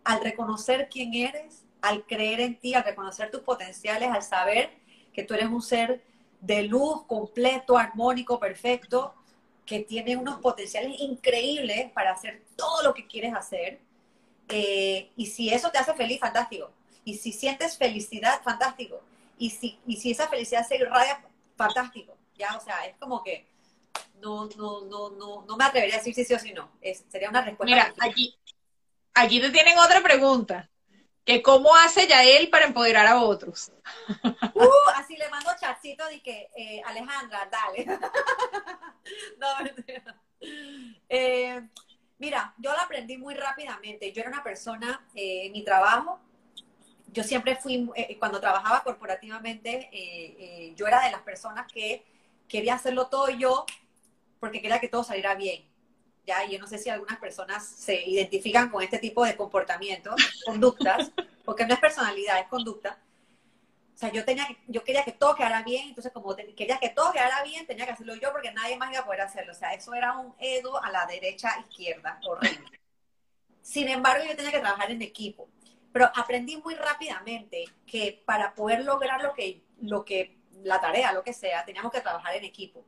al reconocer quién eres, al creer en ti, al reconocer tus potenciales, al saber que tú eres un ser de luz completo, armónico, perfecto, que tiene unos potenciales increíbles para hacer todo lo que quieres hacer. Eh, y si eso te hace feliz, fantástico. Y si sientes felicidad, fantástico. Y si, y si esa felicidad se irradia, fantástico. Ya, o sea, es como que no, no, no, no, no me atrevería a decir si sí o si no. Es, sería una respuesta. Mira, aquí, aquí te tienen otra pregunta. Que cómo hace Yael para empoderar a otros. Uh, así le mando chatcito de que, eh, Alejandra, dale. no, eh, mira, yo lo aprendí muy rápidamente. Yo era una persona eh, en mi trabajo. Yo siempre fui, cuando trabajaba corporativamente, yo era de las personas que quería hacerlo todo yo porque quería que todo saliera bien. ¿Ya? Yo no sé si algunas personas se identifican con este tipo de comportamientos, conductas, porque no es personalidad, es conducta. O sea, yo, tenía yo quería que todo quedara bien, entonces como quería que todo quedara bien, tenía que hacerlo yo porque nadie más iba a poder hacerlo. O sea, eso era un edo a la derecha, izquierda, horrible. Sin embargo, yo tenía que trabajar en equipo. Pero aprendí muy rápidamente que para poder lograr lo que, lo que, la tarea, lo que sea, teníamos que trabajar en equipo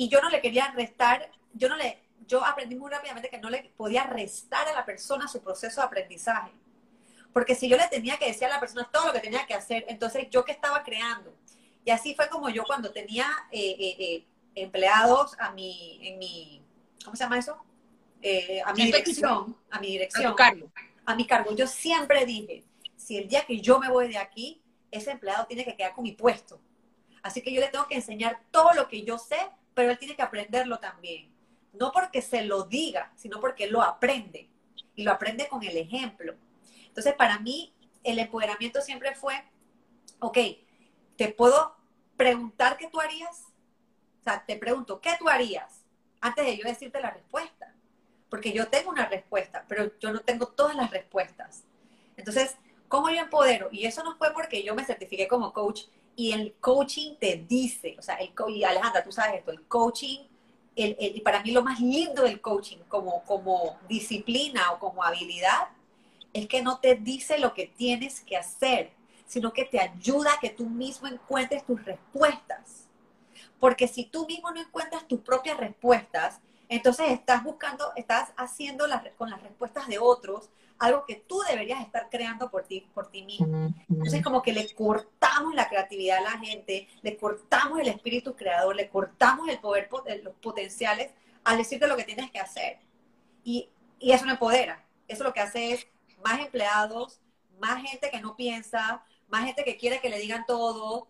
y yo no le quería restar, yo no le, yo aprendí muy rápidamente que no le podía restar a la persona su proceso de aprendizaje. Porque si yo le tenía que decir a la persona todo lo que tenía que hacer, entonces yo qué estaba creando. Y así fue como yo cuando tenía eh, eh, eh, empleados a mi, en mi, ¿cómo se llama eso? a mi dirección, a mi dirección, a mi cargo. Yo siempre dije, si el día que yo me voy de aquí, ese empleado tiene que quedar con mi puesto Así que yo le tengo que enseñar todo lo que yo sé, pero él tiene que aprenderlo también. No porque se lo diga, sino porque lo aprende. Y lo aprende con el ejemplo. Entonces, para mí, el empoderamiento siempre fue, ok, te puedo preguntar qué tú harías. O sea, te pregunto, ¿qué tú harías? Antes de yo decirte la respuesta. Porque yo tengo una respuesta, pero yo no tengo todas las respuestas. Entonces, ¿cómo yo empodero? Y eso no fue porque yo me certifiqué como coach y el coaching te dice, o sea, el y Alejandra, tú sabes esto, el coaching, el, para mí lo más lindo del coaching como, como disciplina o como habilidad es que no te dice lo que tienes que hacer, sino que te ayuda a que tú mismo encuentres tus respuestas. Porque si tú mismo no encuentras tus propias respuestas, entonces estás buscando, estás haciendo las, con las respuestas de otros algo que tú deberías estar creando por ti, por ti mismo. Entonces como que le cortamos la creatividad a la gente, le cortamos el espíritu creador, le cortamos el poder, los potenciales al decirte lo que tienes que hacer. Y, y eso no empodera. Eso lo que hace es más empleados, más gente que no piensa, más gente que quiere que le digan todo.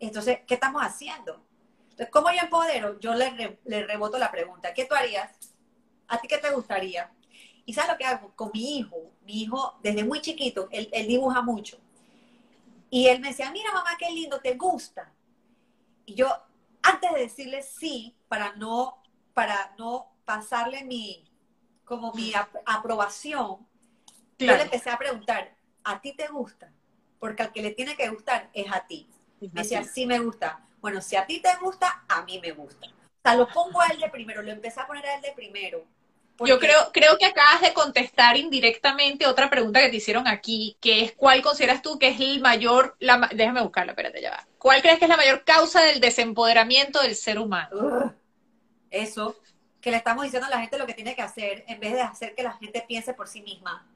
Entonces, ¿qué estamos haciendo? Entonces, ¿cómo yo empodero? Yo le, le reboto la pregunta. ¿Qué tú harías? ¿A ti qué te gustaría? Y ¿sabes lo que hago? Con mi hijo, mi hijo desde muy chiquito, él, dibuja mucho. Y él me decía, mira mamá, qué lindo, ¿te gusta? Y yo, antes de decirle sí, para no, para no pasarle mi, como mi aprobación, yo le empecé a preguntar, ¿a ti te gusta? Porque al que le tiene que gustar es a ti. Me decía, sí me gusta. Bueno, si a ti te gusta, a mí me gusta. O sea, lo pongo a él de primero, lo empecé a poner a él de primero. Yo creo, creo que acabas de contestar indirectamente otra pregunta que te hicieron aquí, que es ¿cuál consideras tú que es el mayor, la, déjame buscarla, espérate, ya va. ¿Cuál crees que es la mayor causa del desempoderamiento del ser humano? eso, que le estamos diciendo a la gente lo que tiene que hacer en vez de hacer que la gente piense por sí misma.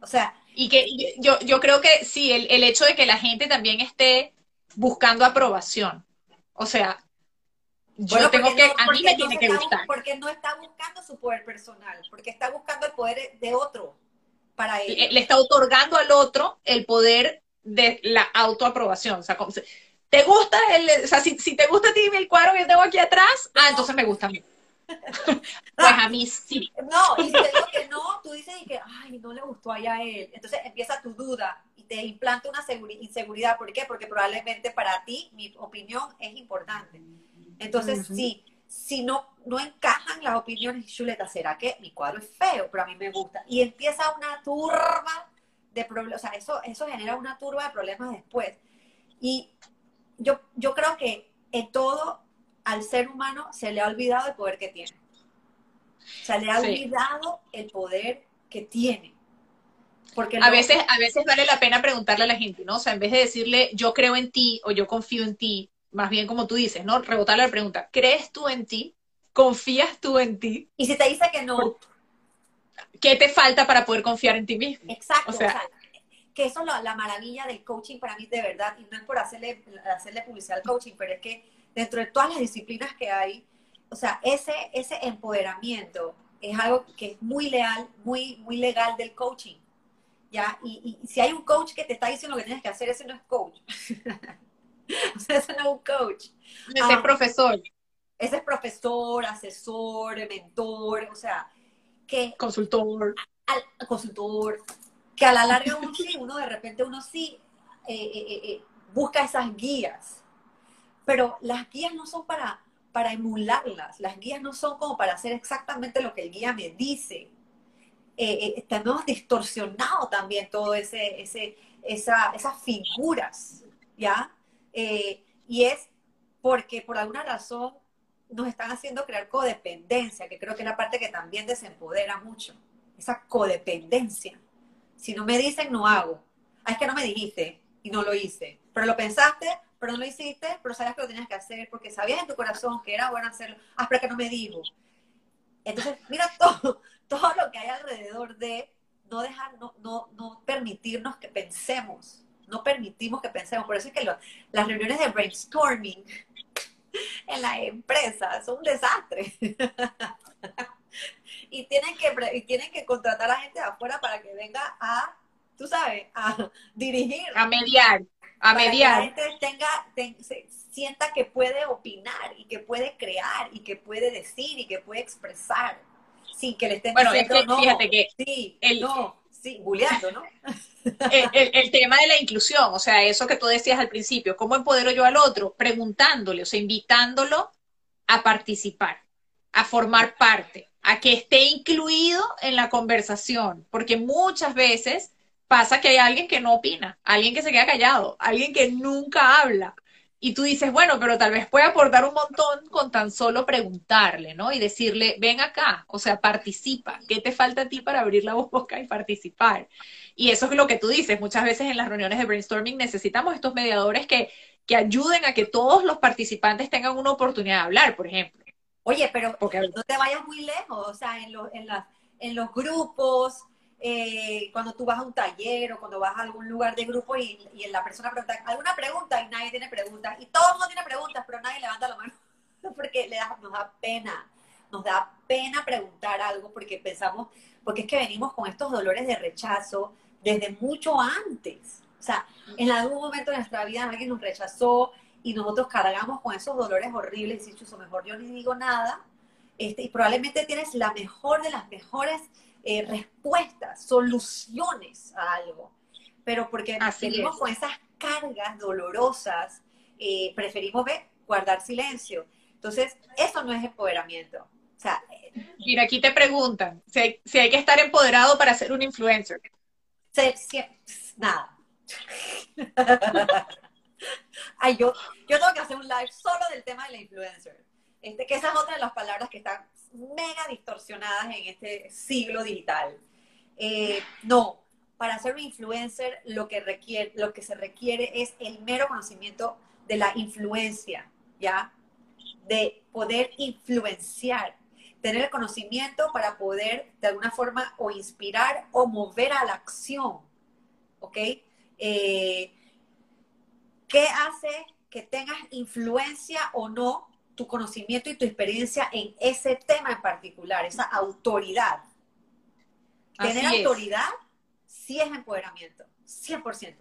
O sea... Y que yo, yo creo que sí, el, el hecho de que la gente también esté buscando aprobación. O sea, yo tengo que, a mí me tiene que gustar. Porque no está buscando su poder personal, porque está buscando el poder de otro para él. Le está otorgando al otro el poder de la autoaprobación. O sea, ¿te gusta el, o sea, si, te gusta a ti el cuadro que tengo aquí atrás, ah, entonces me gusta a mí. pues a mí sí. No, y si te digo que no, tú dices que, ay, no le gustó allá a él. Entonces empieza tu duda y te implanta una inseguridad. ¿Por qué? Porque probablemente para ti mi opinión es importante. Entonces, sí, si no, no encajan las opiniones, chuleta, ¿será que mi cuadro es feo? Pero a mí me gusta. Y empieza una turba de problemas, o sea, eso, eso genera una turba de problemas después. Y yo, yo creo que en todo, al ser humano se le ha olvidado el poder que tiene. Se le ha olvidado el poder que tiene. Porque a, veces, a veces vale la pena preguntarle a la gente, ¿no? O sea, en vez de decirle yo creo en ti o yo confío en ti, más bien como tú dices, ¿no? Rebotarle la pregunta, ¿crees tú en ti? ¿Confías tú en ti? Y si te dice que no. ¿Qué te falta para poder confiar en ti mismo? Exacto. O sea, que eso es la, maravilla del coaching para mí de verdad, y no es por hacerle, hacerle publicidad al coaching, pero es que dentro de todas las disciplinas que hay, o sea, ese, ese empoderamiento es algo que es muy leal, muy, muy legal del coaching. ¿Ya? Y, y si hay un coach que te está diciendo lo que tienes que hacer, ese no es coach. ese no es un coach. Ese es ah, profesor. Ese es profesor, asesor, mentor, o sea, que... Consultor. Al, consultor. Que a la larga uno sí, uno de repente uno sí eh, eh, eh, busca esas guías. Pero las guías no son para, para emularlas, las guías no son como para hacer exactamente lo que el guía me dice. tenemos distorsionado también todo ese, ese, esa, esas figuras, ¿ya? Eh, y es porque por alguna razón nos están haciendo crear codependencia, que creo que es la parte que también desempodera mucho, esa codependencia. Si no me dicen, no hago. Ah, es que no me dijiste y no lo hice. Pero lo pensaste, pero no lo hiciste, pero sabías que lo tenías que hacer porque sabías en tu corazón que era bueno hacerlo. Ah, pero que no me dijo. Entonces, mira todo, todo lo que hay alrededor de no dejar, no, no, no permitirnos que pensemos no permitimos que pensemos. Por eso es que las reuniones de brainstorming en la empresa son un desastre. y, tienen que, tienen que contratar a gente de afuera para que venga a, tú sabes, a dirigir. A mediar. a mediar. Que la gente tenga, sienta que puede opinar y que puede crear y que puede decir y que puede expresar sin que le estén bueno, diciendo fíjate que sí, el, no, sí, bulleando, ¿no? El, tema de la inclusión, o sea, eso que tú decías al principio, ¿cómo empodero yo al otro? Preguntándole, o sea, invitándolo a participar, a formar parte, a que esté incluido en la conversación, porque muchas veces pasa que hay alguien que no opina, alguien que se queda callado, alguien que nunca habla. Y tú dices, bueno, pero tal vez puede aportar un montón con tan solo preguntarle, ¿no? Y decirle, ven acá, o sea, participa. ¿Qué te falta a ti para abrir la boca y participar? Y eso es lo que tú dices. Muchas veces en las reuniones de brainstorming necesitamos estos mediadores que, que ayuden a que todos los participantes tengan una oportunidad de hablar, por ejemplo. Oye, pero Porque... no te vayas muy lejos, o sea, en, en, en los grupos, eh, cuando tú vas a un taller o cuando vas a algún lugar de grupo y, y la persona pregunta alguna pregunta y nadie tiene preguntas y todo el mundo tiene preguntas pero nadie levanta la mano porque le da, nos da pena, nos da pena preguntar algo porque pensamos, porque es que venimos con estos dolores de rechazo desde mucho antes. O sea, en algún momento de nuestra vida alguien nos rechazó y nosotros cargamos con esos dolores horribles y dicho, mejor yo ni digo nada. Este, y probablemente tienes la mejor de las mejores eh, respuestas, soluciones a algo. Pero porque venimos con esas cargas dolorosas, eh, preferimos ver, guardar silencio. Entonces, eso no es empoderamiento. O sea, Mira, aquí te preguntan si hay, que estar empoderado para ser un influencer. nada. Ay, yo, yo tengo que hacer un live solo del tema de la influencer. Este, que esa es otra de las palabras que están mega distorsionadas en este siglo digital. Eh, no, para ser un influencer lo que, requiere, lo que se requiere es el mero conocimiento de la influencia, ¿ya? De poder influenciar, tener el conocimiento para poder de alguna forma o inspirar o mover a la acción, ¿ok? Eh, ¿Qué hace que tengas influencia o no tu conocimiento y tu experiencia en ese tema en particular, esa autoridad. Tener autoridad sí es empoderamiento, 100%.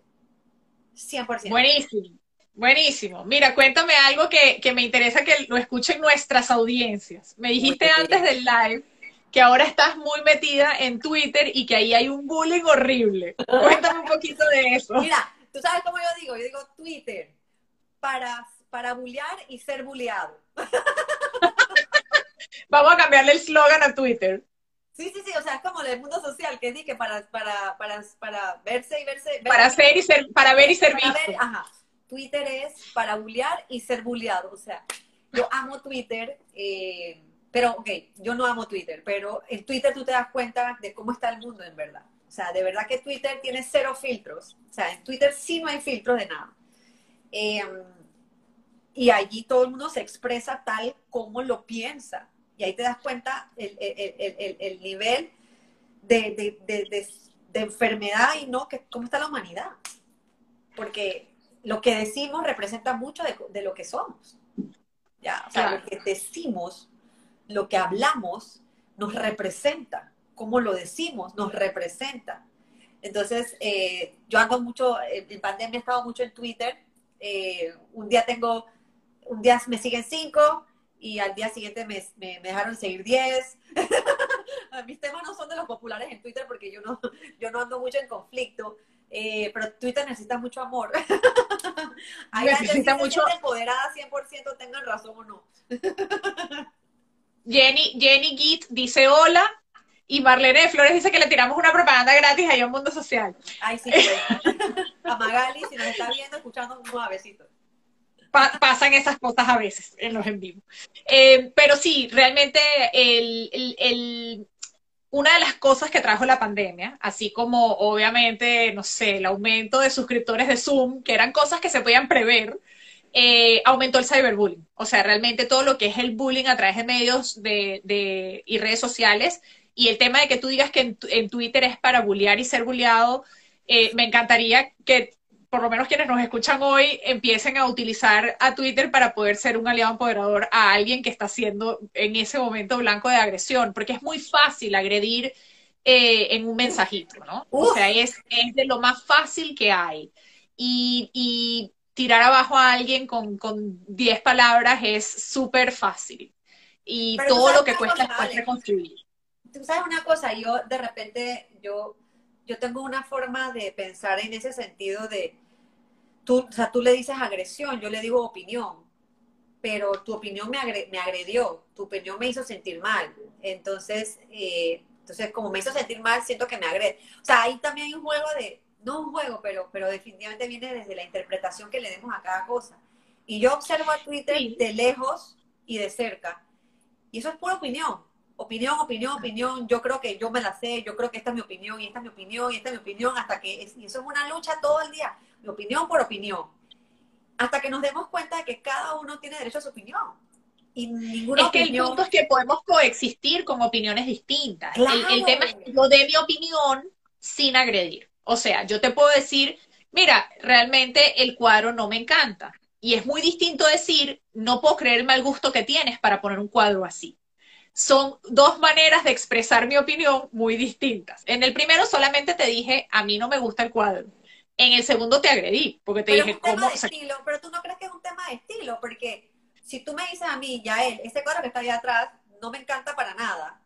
100%. Buenísimo. Buenísimo. Mira, cuéntame algo que, me interesa que lo escuchen nuestras audiencias. Me dijiste antes del live que ahora estás muy metida en Twitter y que ahí hay un bullying horrible. Cuéntame un poquito de eso. Mira, tú sabes cómo yo digo, yo digo Twitter para, para bullear y ser bulleado. Vamos a cambiarle el slogan a Twitter. Sí, sí, sí, o sea, es como el mundo social, que que para, para, para, para verse y verse... para, ser y ser, para ver y ser visto. ajá. Twitter es para bullear y ser bulleado. O sea, yo amo Twitter, eh, pero, ok, yo no amo Twitter, pero en Twitter tú te das cuenta de cómo está el mundo en verdad. O sea, de verdad que Twitter tiene cero filtros. O sea, en Twitter sí no hay filtros de nada. Eh, y allí todo el mundo se expresa tal como lo piensa. Y ahí te das cuenta el, el, el, nivel de, de, de, enfermedad y no, que, cómo está la humanidad. Porque lo que decimos representa mucho de, lo que somos. ¿ya? O sea, lo que decimos, lo que hablamos, nos representa. Cómo lo decimos, nos representa. Entonces, eh, yo ando mucho, en pandemia he estado mucho en Twitter. Eh, un día tengo un día me siguen cinco y al día siguiente me, me, dejaron seguir diez. Mis temas no son de los populares en Twitter porque yo no, yo no ando mucho en conflicto, eh, pero Twitter necesita mucho amor. Hay necesita mucho empoderada 100%, tengan razón o no. Jenny, Jenny Git dice hola, y Marlene Flores dice que le tiramos una propaganda gratis a un mundo social. Ay, sí, pues. a Magali, si nos está viendo, escuchando un suavecito pasan esas cosas a veces en los en vivo. Eh, pero sí, realmente el, una de las cosas que trajo la pandemia, así como obviamente, no sé, el aumento de suscriptores de Zoom, que eran cosas que se podían prever, eh, aumentó el cyberbullying. O sea, realmente todo lo que es el bullying a través de medios de, y redes sociales. Y el tema de que tú digas que en, Twitter es para bullear y ser bulleado, eh, me encantaría que por lo menos quienes nos escuchan hoy, empiecen a utilizar a Twitter para poder ser un aliado empoderador a alguien que está siendo en ese momento blanco de agresión, porque es muy fácil agredir eh, en un mensajito, ¿no? O sea, es, es de lo más fácil que hay. y, tirar abajo a alguien con, con 10 palabras es súper fácil. Y todo lo que cuesta es reconstruir. Tú sabes una cosa, yo de repente, yo, yo tengo una forma de pensar en ese sentido de, tú, o sea, tú le dices agresión, yo le digo opinión, pero tu opinión me, me agredió, tu opinión me hizo sentir mal. Entonces, eh, entonces, como me hizo sentir mal, siento que me agrede. O sea, ahí también hay un juego de, no un juego, pero, pero definitivamente viene desde la interpretación que le demos a cada cosa. Y yo observo a Twitter de lejos y de cerca. Y eso es pura opinión. Opinión, opinión, opinión. Yo creo que yo me la sé, yo creo que esta es mi opinión, y esta es mi opinión, y esta es mi opinión, hasta que... y eso es una lucha todo el día. Mi opinión por opinión. Hasta que nos demos cuenta de que cada uno tiene derecho a su opinión. Y ninguna es que el punto es que podemos coexistir con opiniones distintas. El, tema es que yo dé mi opinión sin agredir. O sea, yo te puedo decir, mira, realmente el cuadro no me encanta. Y es muy distinto decir, no puedo creer el mal gusto que tienes para poner un cuadro así. Son dos maneras de expresar mi opinión muy distintas. En el primero solamente te dije, a mí no me gusta el cuadro. En el segundo te agredí, porque te dije, ¿cómo? estilo, pero tú no crees que es un tema de estilo, porque si tú me dices a mí, ya él, ese cuadro que está ahí atrás, no me encanta para nada.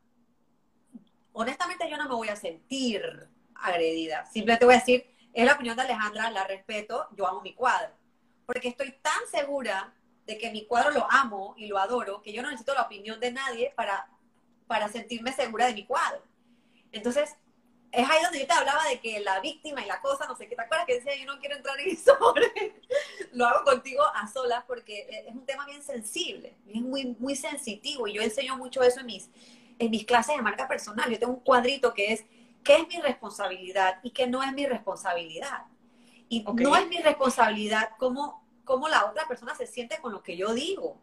Honestamente yo no me voy a sentir agredida. Simplemente voy a decir, es la opinión de Alejandra, la respeto, yo amo mi cuadro. Porque estoy tan segura de que mi cuadro lo amo y lo adoro, que yo no necesito la opinión de nadie para, para sentirme segura de mi cuadro. Entonces, es ahí donde yo te hablaba de que la víctima y la cosa, no sé qué, ¿te acuerdas que decía yo no quiero entrar en eso? lo hago contigo a solas porque es un tema bien sensible, es muy, muy sensitivo y yo enseño mucho eso en mis, en mis clases de marca personal. Yo tengo un cuadrito que es qué es mi responsabilidad y qué no es mi responsabilidad. Y no es mi responsabilidad cómo, cómo la otra persona se siente con lo que yo digo.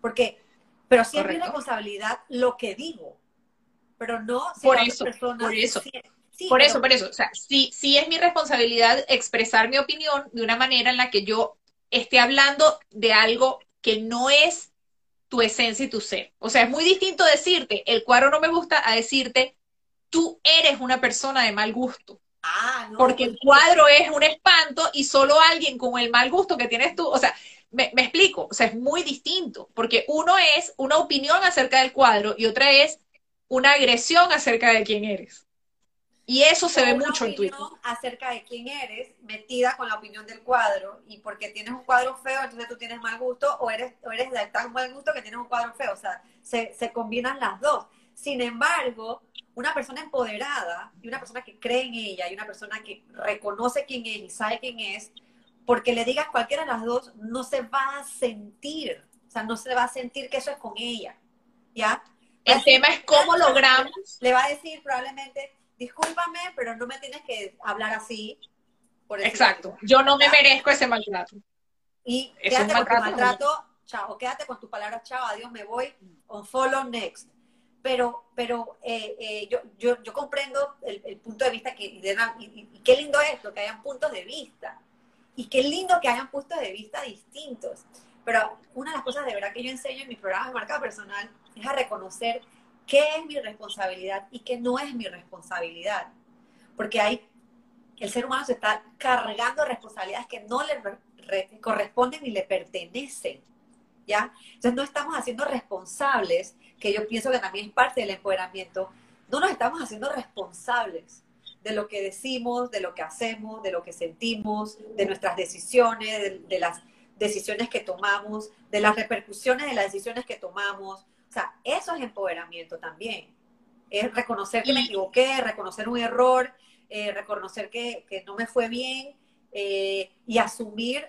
Porque, pero sí es mi responsabilidad lo que digo. Pero no si por eso, por eso. por eso, por eso. O sea, sí, sí es mi responsabilidad expresar mi opinión de una manera en la que yo esté hablando de algo que no es tu esencia y tu ser. O sea, es muy distinto decirte, el cuadro no me gusta, a decirte, tú eres una persona de mal gusto. Ah, no, porque el cuadro es un espanto y solo alguien con el mal gusto que tienes tú, o sea, me, explico, o sea, es muy distinto, porque uno es una opinión acerca del cuadro y otra es una agresión acerca de quién eres. Y eso se ve mucho en Twitter. acerca de quién eres, metida con la opinión del cuadro, y porque tienes un cuadro feo, entonces tú tienes mal gusto, o eres, o eres de tan mal gusto que tienes un cuadro feo, o sea, se, se combinan las dos. Sin embargo, una persona empoderada y una persona que cree en ella y una persona que reconoce quién es y sabe quién es, porque le digas cualquiera de las dos, no se va a sentir, o sea, no se va a sentir que eso es con ella, ¿ya? El tema es cómo logramos. Le va a decir probablemente, discúlpame, pero no me tienes que hablar así. Exacto, yo no me merezco ese maltrato. Y quédate con tu maltrato, chao, quédate con tu palabra, chao, adiós, me voy, on follow next pero, pero eh, eh, yo, yo, yo, comprendo el, punto de vista que, y, qué lindo es esto, que hayan puntos de vista. Y qué lindo que hayan puntos de vista distintos. Pero una de las cosas de verdad que yo enseño en mis programas de marca personal es a reconocer qué es mi responsabilidad y qué no es mi responsabilidad. Porque hay, el ser humano se está cargando responsabilidades que no le corresponden ni le pertenecen. ¿Ya? Entonces no estamos haciendo responsables que yo pienso que también es parte del empoderamiento, no nos estamos haciendo responsables de lo que decimos, de lo que hacemos, de lo que sentimos, de nuestras decisiones, de, las decisiones que tomamos, de las repercusiones de las decisiones que tomamos. O sea, eso es empoderamiento también. Es reconocer que me equivoqué, reconocer un error, eh, reconocer que, no me fue bien eh, y asumir,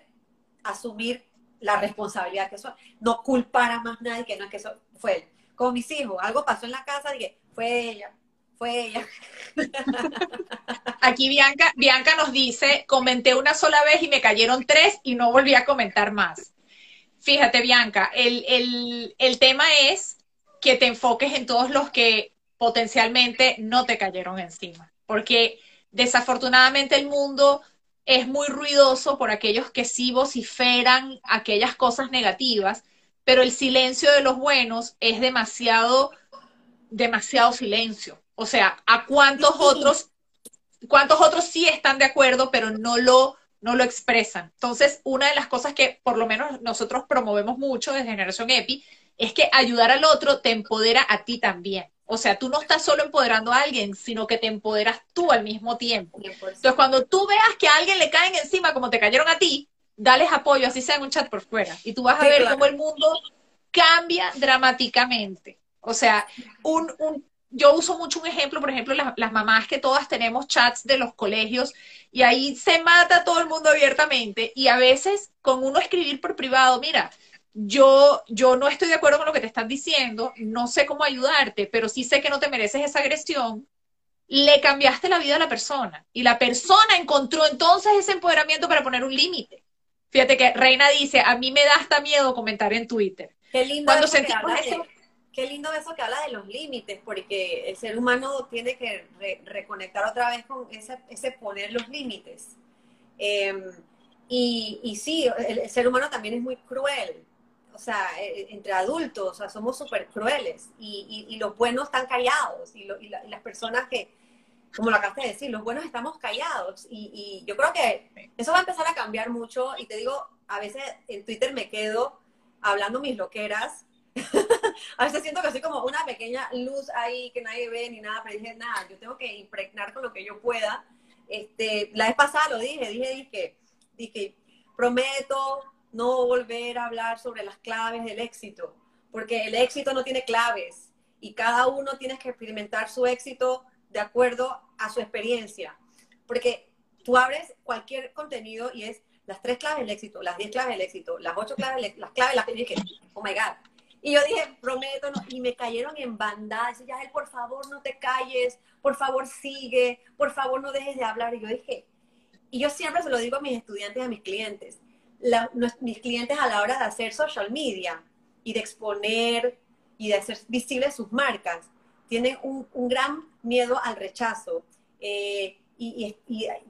asumir la responsabilidad que eso, no culpar a más nadie que no es que eso fue él con mis hijos, algo pasó en la casa, dije, fue ella, fue ella. Aquí Bianca, Bianca nos dice, comenté una sola vez y me cayeron tres y no volví a comentar más. Fíjate, Bianca, el, el tema es que te enfoques en todos los que potencialmente no te cayeron encima, porque desafortunadamente el mundo es muy ruidoso por aquellos que sí vociferan aquellas cosas negativas pero el silencio de los buenos es demasiado, demasiado silencio. O sea, ¿a cuántos otros, cuántos otros sí están de acuerdo, pero no lo no lo expresan. Entonces, una de las cosas que por lo menos nosotros promovemos mucho desde Generación EPI es que ayudar al otro te empodera a ti también. O sea, tú no estás solo empoderando a alguien, sino que te empoderas tú al mismo tiempo. Entonces, cuando tú veas que a alguien le caen encima como te cayeron a ti, dales apoyo, así sea en un chat por fuera. Y tú vas a ver cómo el mundo cambia dramáticamente. O sea, un, un, yo uso mucho un ejemplo, por ejemplo, las, las, mamás que todas tenemos chats de los colegios y ahí se mata todo el mundo abiertamente y a veces con uno escribir por privado, mira, yo, yo no estoy de acuerdo con lo que te están diciendo, no sé cómo ayudarte, pero sí sé que no te mereces esa agresión, le cambiaste la vida a la persona y la persona encontró entonces ese empoderamiento para poner un límite. Fíjate que Reina dice, a mí me da hasta miedo comentar en Twitter. Qué lindo, Cuando eso sentimos que qué lindo eso que habla de los límites, porque el ser humano tiene que reconectar otra vez con ese, ese poner los límites. Em, y, y, sí, el, ser humano también es muy cruel o sea, eh, entre adultos, o sea, somos súper crueles y, y, los buenos están callados y, y, las personas que, como lo acabaste de decir, los buenos estamos callados y, yo creo que eso va a empezar a cambiar mucho y te digo, a veces en Twitter me quedo hablando mis loqueras. a veces siento que soy como una pequeña luz ahí que nadie ve ni nada, pero dije, nada, yo tengo que impregnar con lo que yo pueda. Este, la vez pasada lo dije, dije, dije, dije, prometo no volver a hablar sobre las claves del éxito, porque el éxito no tiene claves y cada uno tiene que experimentar su éxito de acuerdo a su experiencia. Porque tú abres cualquier contenido y es las tres claves del éxito, las diez claves del éxito, las ocho claves, las claves, las que dije, oh my God. Y yo dije, prometo, y me cayeron en bandadas. Y ya él, por favor, no te calles, por favor, sigue, por favor, no dejes de hablar. Y yo dije, y yo siempre se lo digo a mis estudiantes a mis clientes, mis clientes a la hora de hacer social media y de exponer y de hacer visibles sus marcas, tienen un, gran miedo al rechazo eh, y,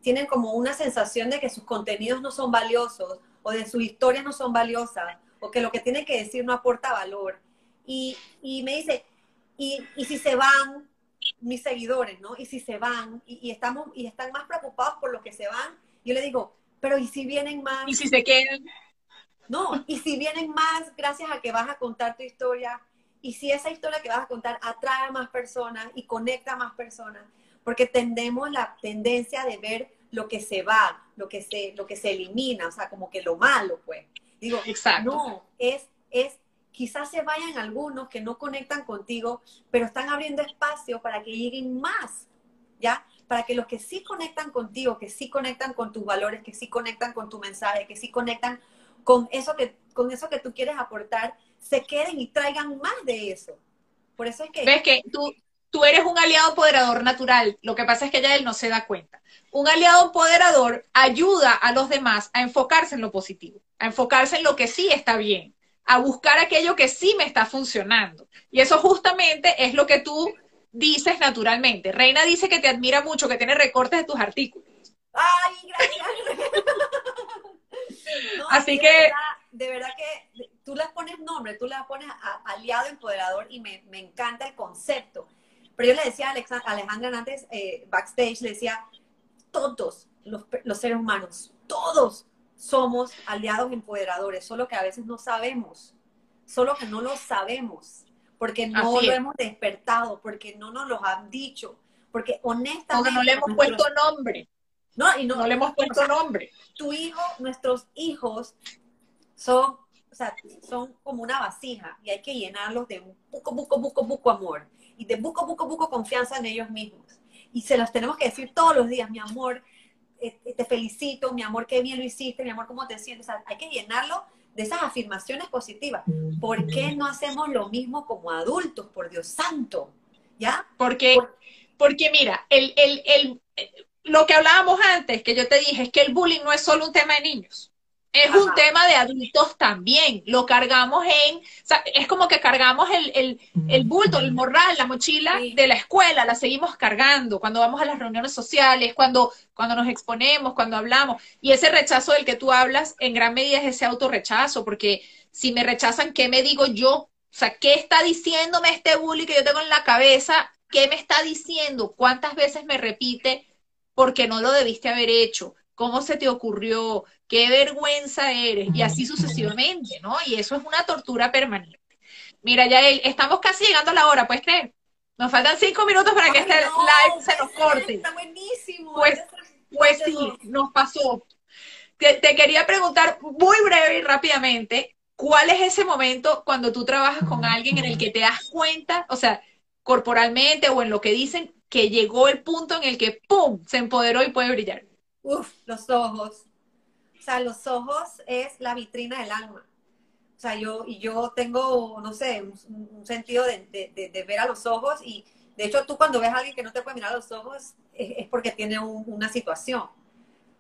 tienen como una sensación de que sus contenidos no son valiosos o de sus historias no son valiosas o que lo que tienen que decir no aporta valor. Y, me dice, y, si se van mis seguidores, ¿no? Y si se van y, estamos, y están más preocupados por lo que se van, yo le digo, pero ¿y si vienen más? ¿Y si se quedan? No, y si vienen más gracias a que vas a contar tu historia, y si esa historia que vas a contar atrae a más personas y conecta a más personas, porque tendemos la tendencia de ver lo que se va, lo que se, lo que se elimina, o sea, como que lo malo, pues. Digo, Exacto. no, es, es, quizás se vayan algunos que no conectan contigo, pero están abriendo espacio para que lleguen más, ¿ya? para que los que sí conectan contigo, que sí conectan con tus valores, que sí conectan con tu mensaje, que sí conectan con eso que, con eso que tú quieres aportar, se queden y traigan más de eso. Por eso es que... Ves que tú, tú eres un aliado empoderador natural, lo que pasa es que ya él no se da cuenta. Un aliado empoderador ayuda a los demás a enfocarse en lo positivo, a enfocarse en lo que sí está bien, a buscar aquello que sí me está funcionando. Y eso justamente es lo que tú dices naturalmente. Reina dice que te admira mucho, que tiene recortes de tus artículos. Ay, gracias. Así que... de verdad que tú le pones nombre, tú le pones aliado empoderador y me, encanta el concepto. Pero yo le decía a Alejandra antes, eh, backstage, le decía, todos los, los seres humanos, todos somos aliados empoderadores, solo que a veces no sabemos, solo que no lo sabemos porque no lo hemos despertado, porque no nos lo han dicho, porque honestamente... Porque no le hemos puesto nombre. No, y no, le hemos puesto nombre. Tu hijo, nuestros hijos son, o sea, son como una vasija y hay que llenarlos de un buco, buco, buco, buco amor y de buco, buco, buco confianza en ellos mismos. Y se los tenemos que decir todos los días, mi amor, eh, te felicito, mi amor, qué bien lo hiciste, mi amor, cómo te sientes. O sea, hay que llenarlo de esas afirmaciones positivas. ¿Por qué no hacemos lo mismo como adultos, por Dios santo? ¿Ya? Porque, porque mira, el, el, el, lo que hablábamos antes, que yo te dije, es que el bullying no es solo un tema de niños. Es un tema de adultos también. Lo cargamos en, o sea, es como que cargamos el, el, bulto, el morral, la mochila de la escuela, la seguimos cargando cuando vamos a las reuniones sociales, cuando, cuando nos exponemos, cuando hablamos. Y ese rechazo del que tú hablas, en gran medida es ese autorrechazo, porque si me rechazan, ¿qué me digo yo? O sea, ¿qué está diciéndome este bully que yo tengo en la cabeza? ¿Qué me está diciendo? ¿Cuántas veces me repite porque no lo debiste haber hecho? ¿Cómo se te ocurrió? ¿Qué vergüenza eres? Y así sucesivamente, ¿no? Y eso es una tortura permanente. Mira, ya estamos casi llegando a la hora, ¿puedes creer? Nos faltan cinco minutos para que este live se nos corte. Está buenísimo. Pues, pues sí, nos pasó. Te, te, quería preguntar muy breve y rápidamente, ¿cuál es ese momento cuando tú trabajas con alguien en el que te das cuenta, o sea, corporalmente o en lo que dicen, que llegó el punto en el que ¡pum! se empoderó y puede brillar? Uf, los ojos. O sea, los ojos es la vitrina del alma. O sea, yo, y yo tengo, no sé, un, sentido de, ver a los ojos y de hecho tú cuando ves a alguien que no te puede mirar a los ojos es, porque tiene una situación.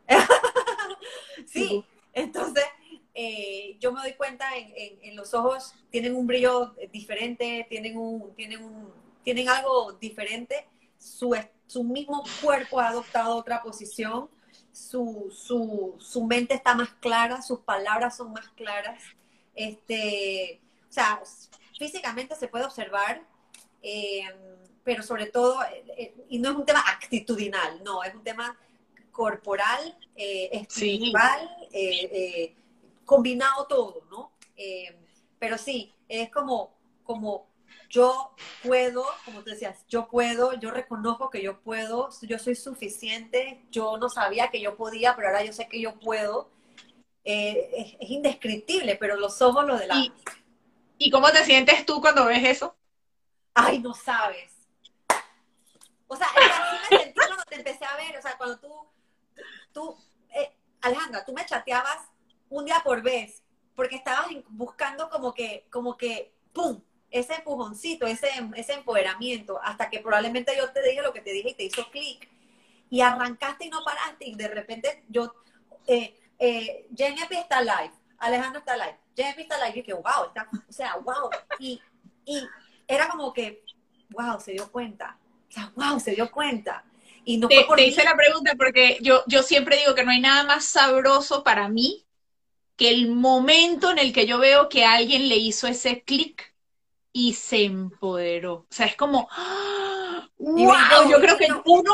sí, entonces eh, yo me doy cuenta en, los ojos tienen un brillo diferente, tienen, un, tienen, un, tienen algo diferente, su, su mismo cuerpo ha adoptado otra posición su, su, su, mente está más clara, sus palabras son más claras. Este, o sea, físicamente se puede observar, eh, pero sobre todo, eh, eh, y no es un tema actitudinal, no, es un tema corporal, espiritual, combinado todo, ¿no? pero sí, es como, como yo puedo, como tú decías, yo puedo, yo reconozco que yo puedo, yo soy suficiente, yo no sabía que yo podía, pero ahora yo sé que yo puedo. Eh, es, indescriptible, pero los ojos lo delante. ¿Y, ¿Y cómo te sientes tú cuando ves eso? Ay, no sabes. O sea, así me sentí cuando te empecé a ver, o sea, cuando tú, tú, eh, Alejandra, tú me chateabas un día por vez, porque estabas buscando como que, como que, ¡pum! Ese empujoncito, ese, ese empoderamiento, hasta que probablemente yo te dije lo que te dije y te hizo clic. Y arrancaste y no paraste. Y de repente yo, eh, eh, está live, Alejandro está live, Jenny está live. Y que, wow, está, o sea, wow. Y, y era como que, wow, se dio cuenta. O sea, wow, se dio cuenta. Y no te, te hice la pregunta porque yo, yo siempre digo que no hay nada más sabroso para mí que el momento en el que yo veo que alguien le hizo ese clic y se empoderó. O sea, es como, ¡wow! Yo creo que uno,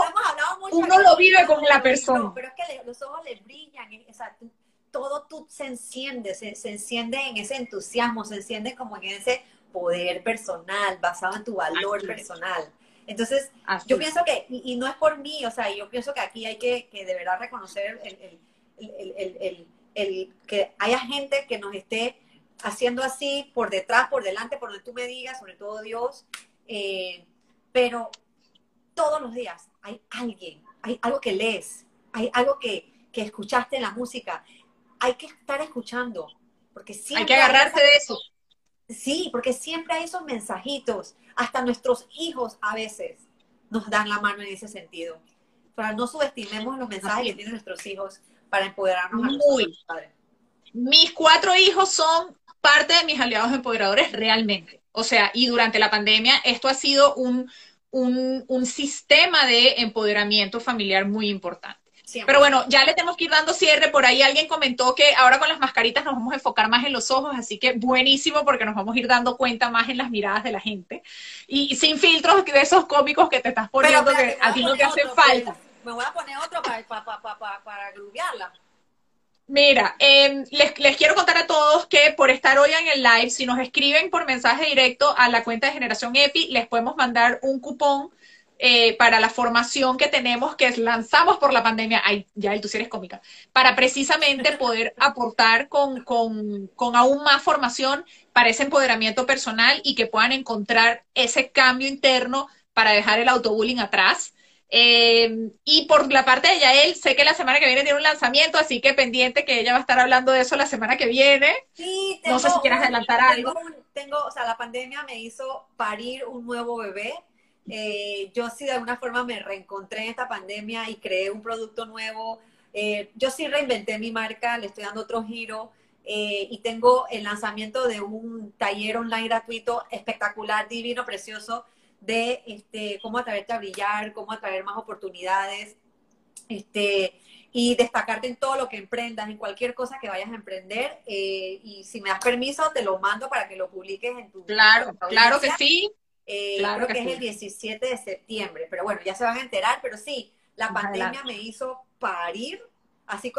uno lo vive con la persona. pero es que los ojos le brillan, o sea, todo tú se enciende, se, enciende en ese entusiasmo, se enciende como en ese poder personal, basado en tu valor personal. Entonces, yo pienso que, y, no es por mí, o sea, yo pienso que aquí hay que, que de verdad reconocer el, el, el que haya gente que nos esté haciendo así, por detrás, por delante, por donde tú me digas, sobre todo Dios, eh, pero todos los días hay alguien, hay algo que lees, hay algo que, escuchaste en la música, hay que estar escuchando, porque siempre... Hay que agarrarse de eso. Sí, porque siempre hay esos mensajitos, hasta nuestros hijos a veces nos dan la mano en ese sentido. Pero no subestimemos los mensajes que tienen nuestros hijos para empoderarnos a nosotros, Mis cuatro hijos son parte de mis aliados empoderadores realmente. O sea, y durante la pandemia esto ha sido un, un, sistema de empoderamiento familiar muy importante. Pero bueno, ya le tenemos que ir dando cierre. Por ahí alguien comentó que ahora con las mascaritas nos vamos a enfocar más en los ojos, así que buenísimo porque nos vamos a ir dando cuenta más en las miradas de la gente. Y sin filtros de esos cómicos que te estás poniendo que a ti no te hacen falta. Me voy a poner otro para, para, para, para, para Mira, em, les, quiero contar a todos que por estar hoy en el live, si nos escriben por mensaje directo a la cuenta de Generación EPI, les podemos mandar un cupón eh, para la formación que tenemos, que lanzamos por la pandemia. Ay, ya, tú sí eres cómica. Para precisamente poder aportar con, con, con aún más formación para ese empoderamiento personal y que puedan encontrar ese cambio interno para dejar el autobullying atrás eh, y por la parte de Yael, sé que la semana que viene tiene un lanzamiento, así que pendiente que ella va a estar hablando de eso la semana que viene. Sí, no sé si quieres adelantar algo. Tengo, o sea, la pandemia me hizo parir un nuevo bebé. Eh, yo sí de alguna forma me reencontré en esta pandemia y creé un producto nuevo. Eh, yo sí reinventé mi marca, le estoy dando otro giro. y tengo el lanzamiento de un taller online gratuito espectacular, divino, precioso, de este, cómo atraerte a brillar, cómo atraer más oportunidades, este, y destacarte en todo lo que emprendas, en cualquier cosa que vayas a emprender. Eh, y si me das permiso, te lo mando para que lo publiques en tu. Claro, claro que sí. Eh, creo que, es el 17 de septiembre, pero bueno, ya se van a enterar, pero sí, la pandemia me hizo parir así como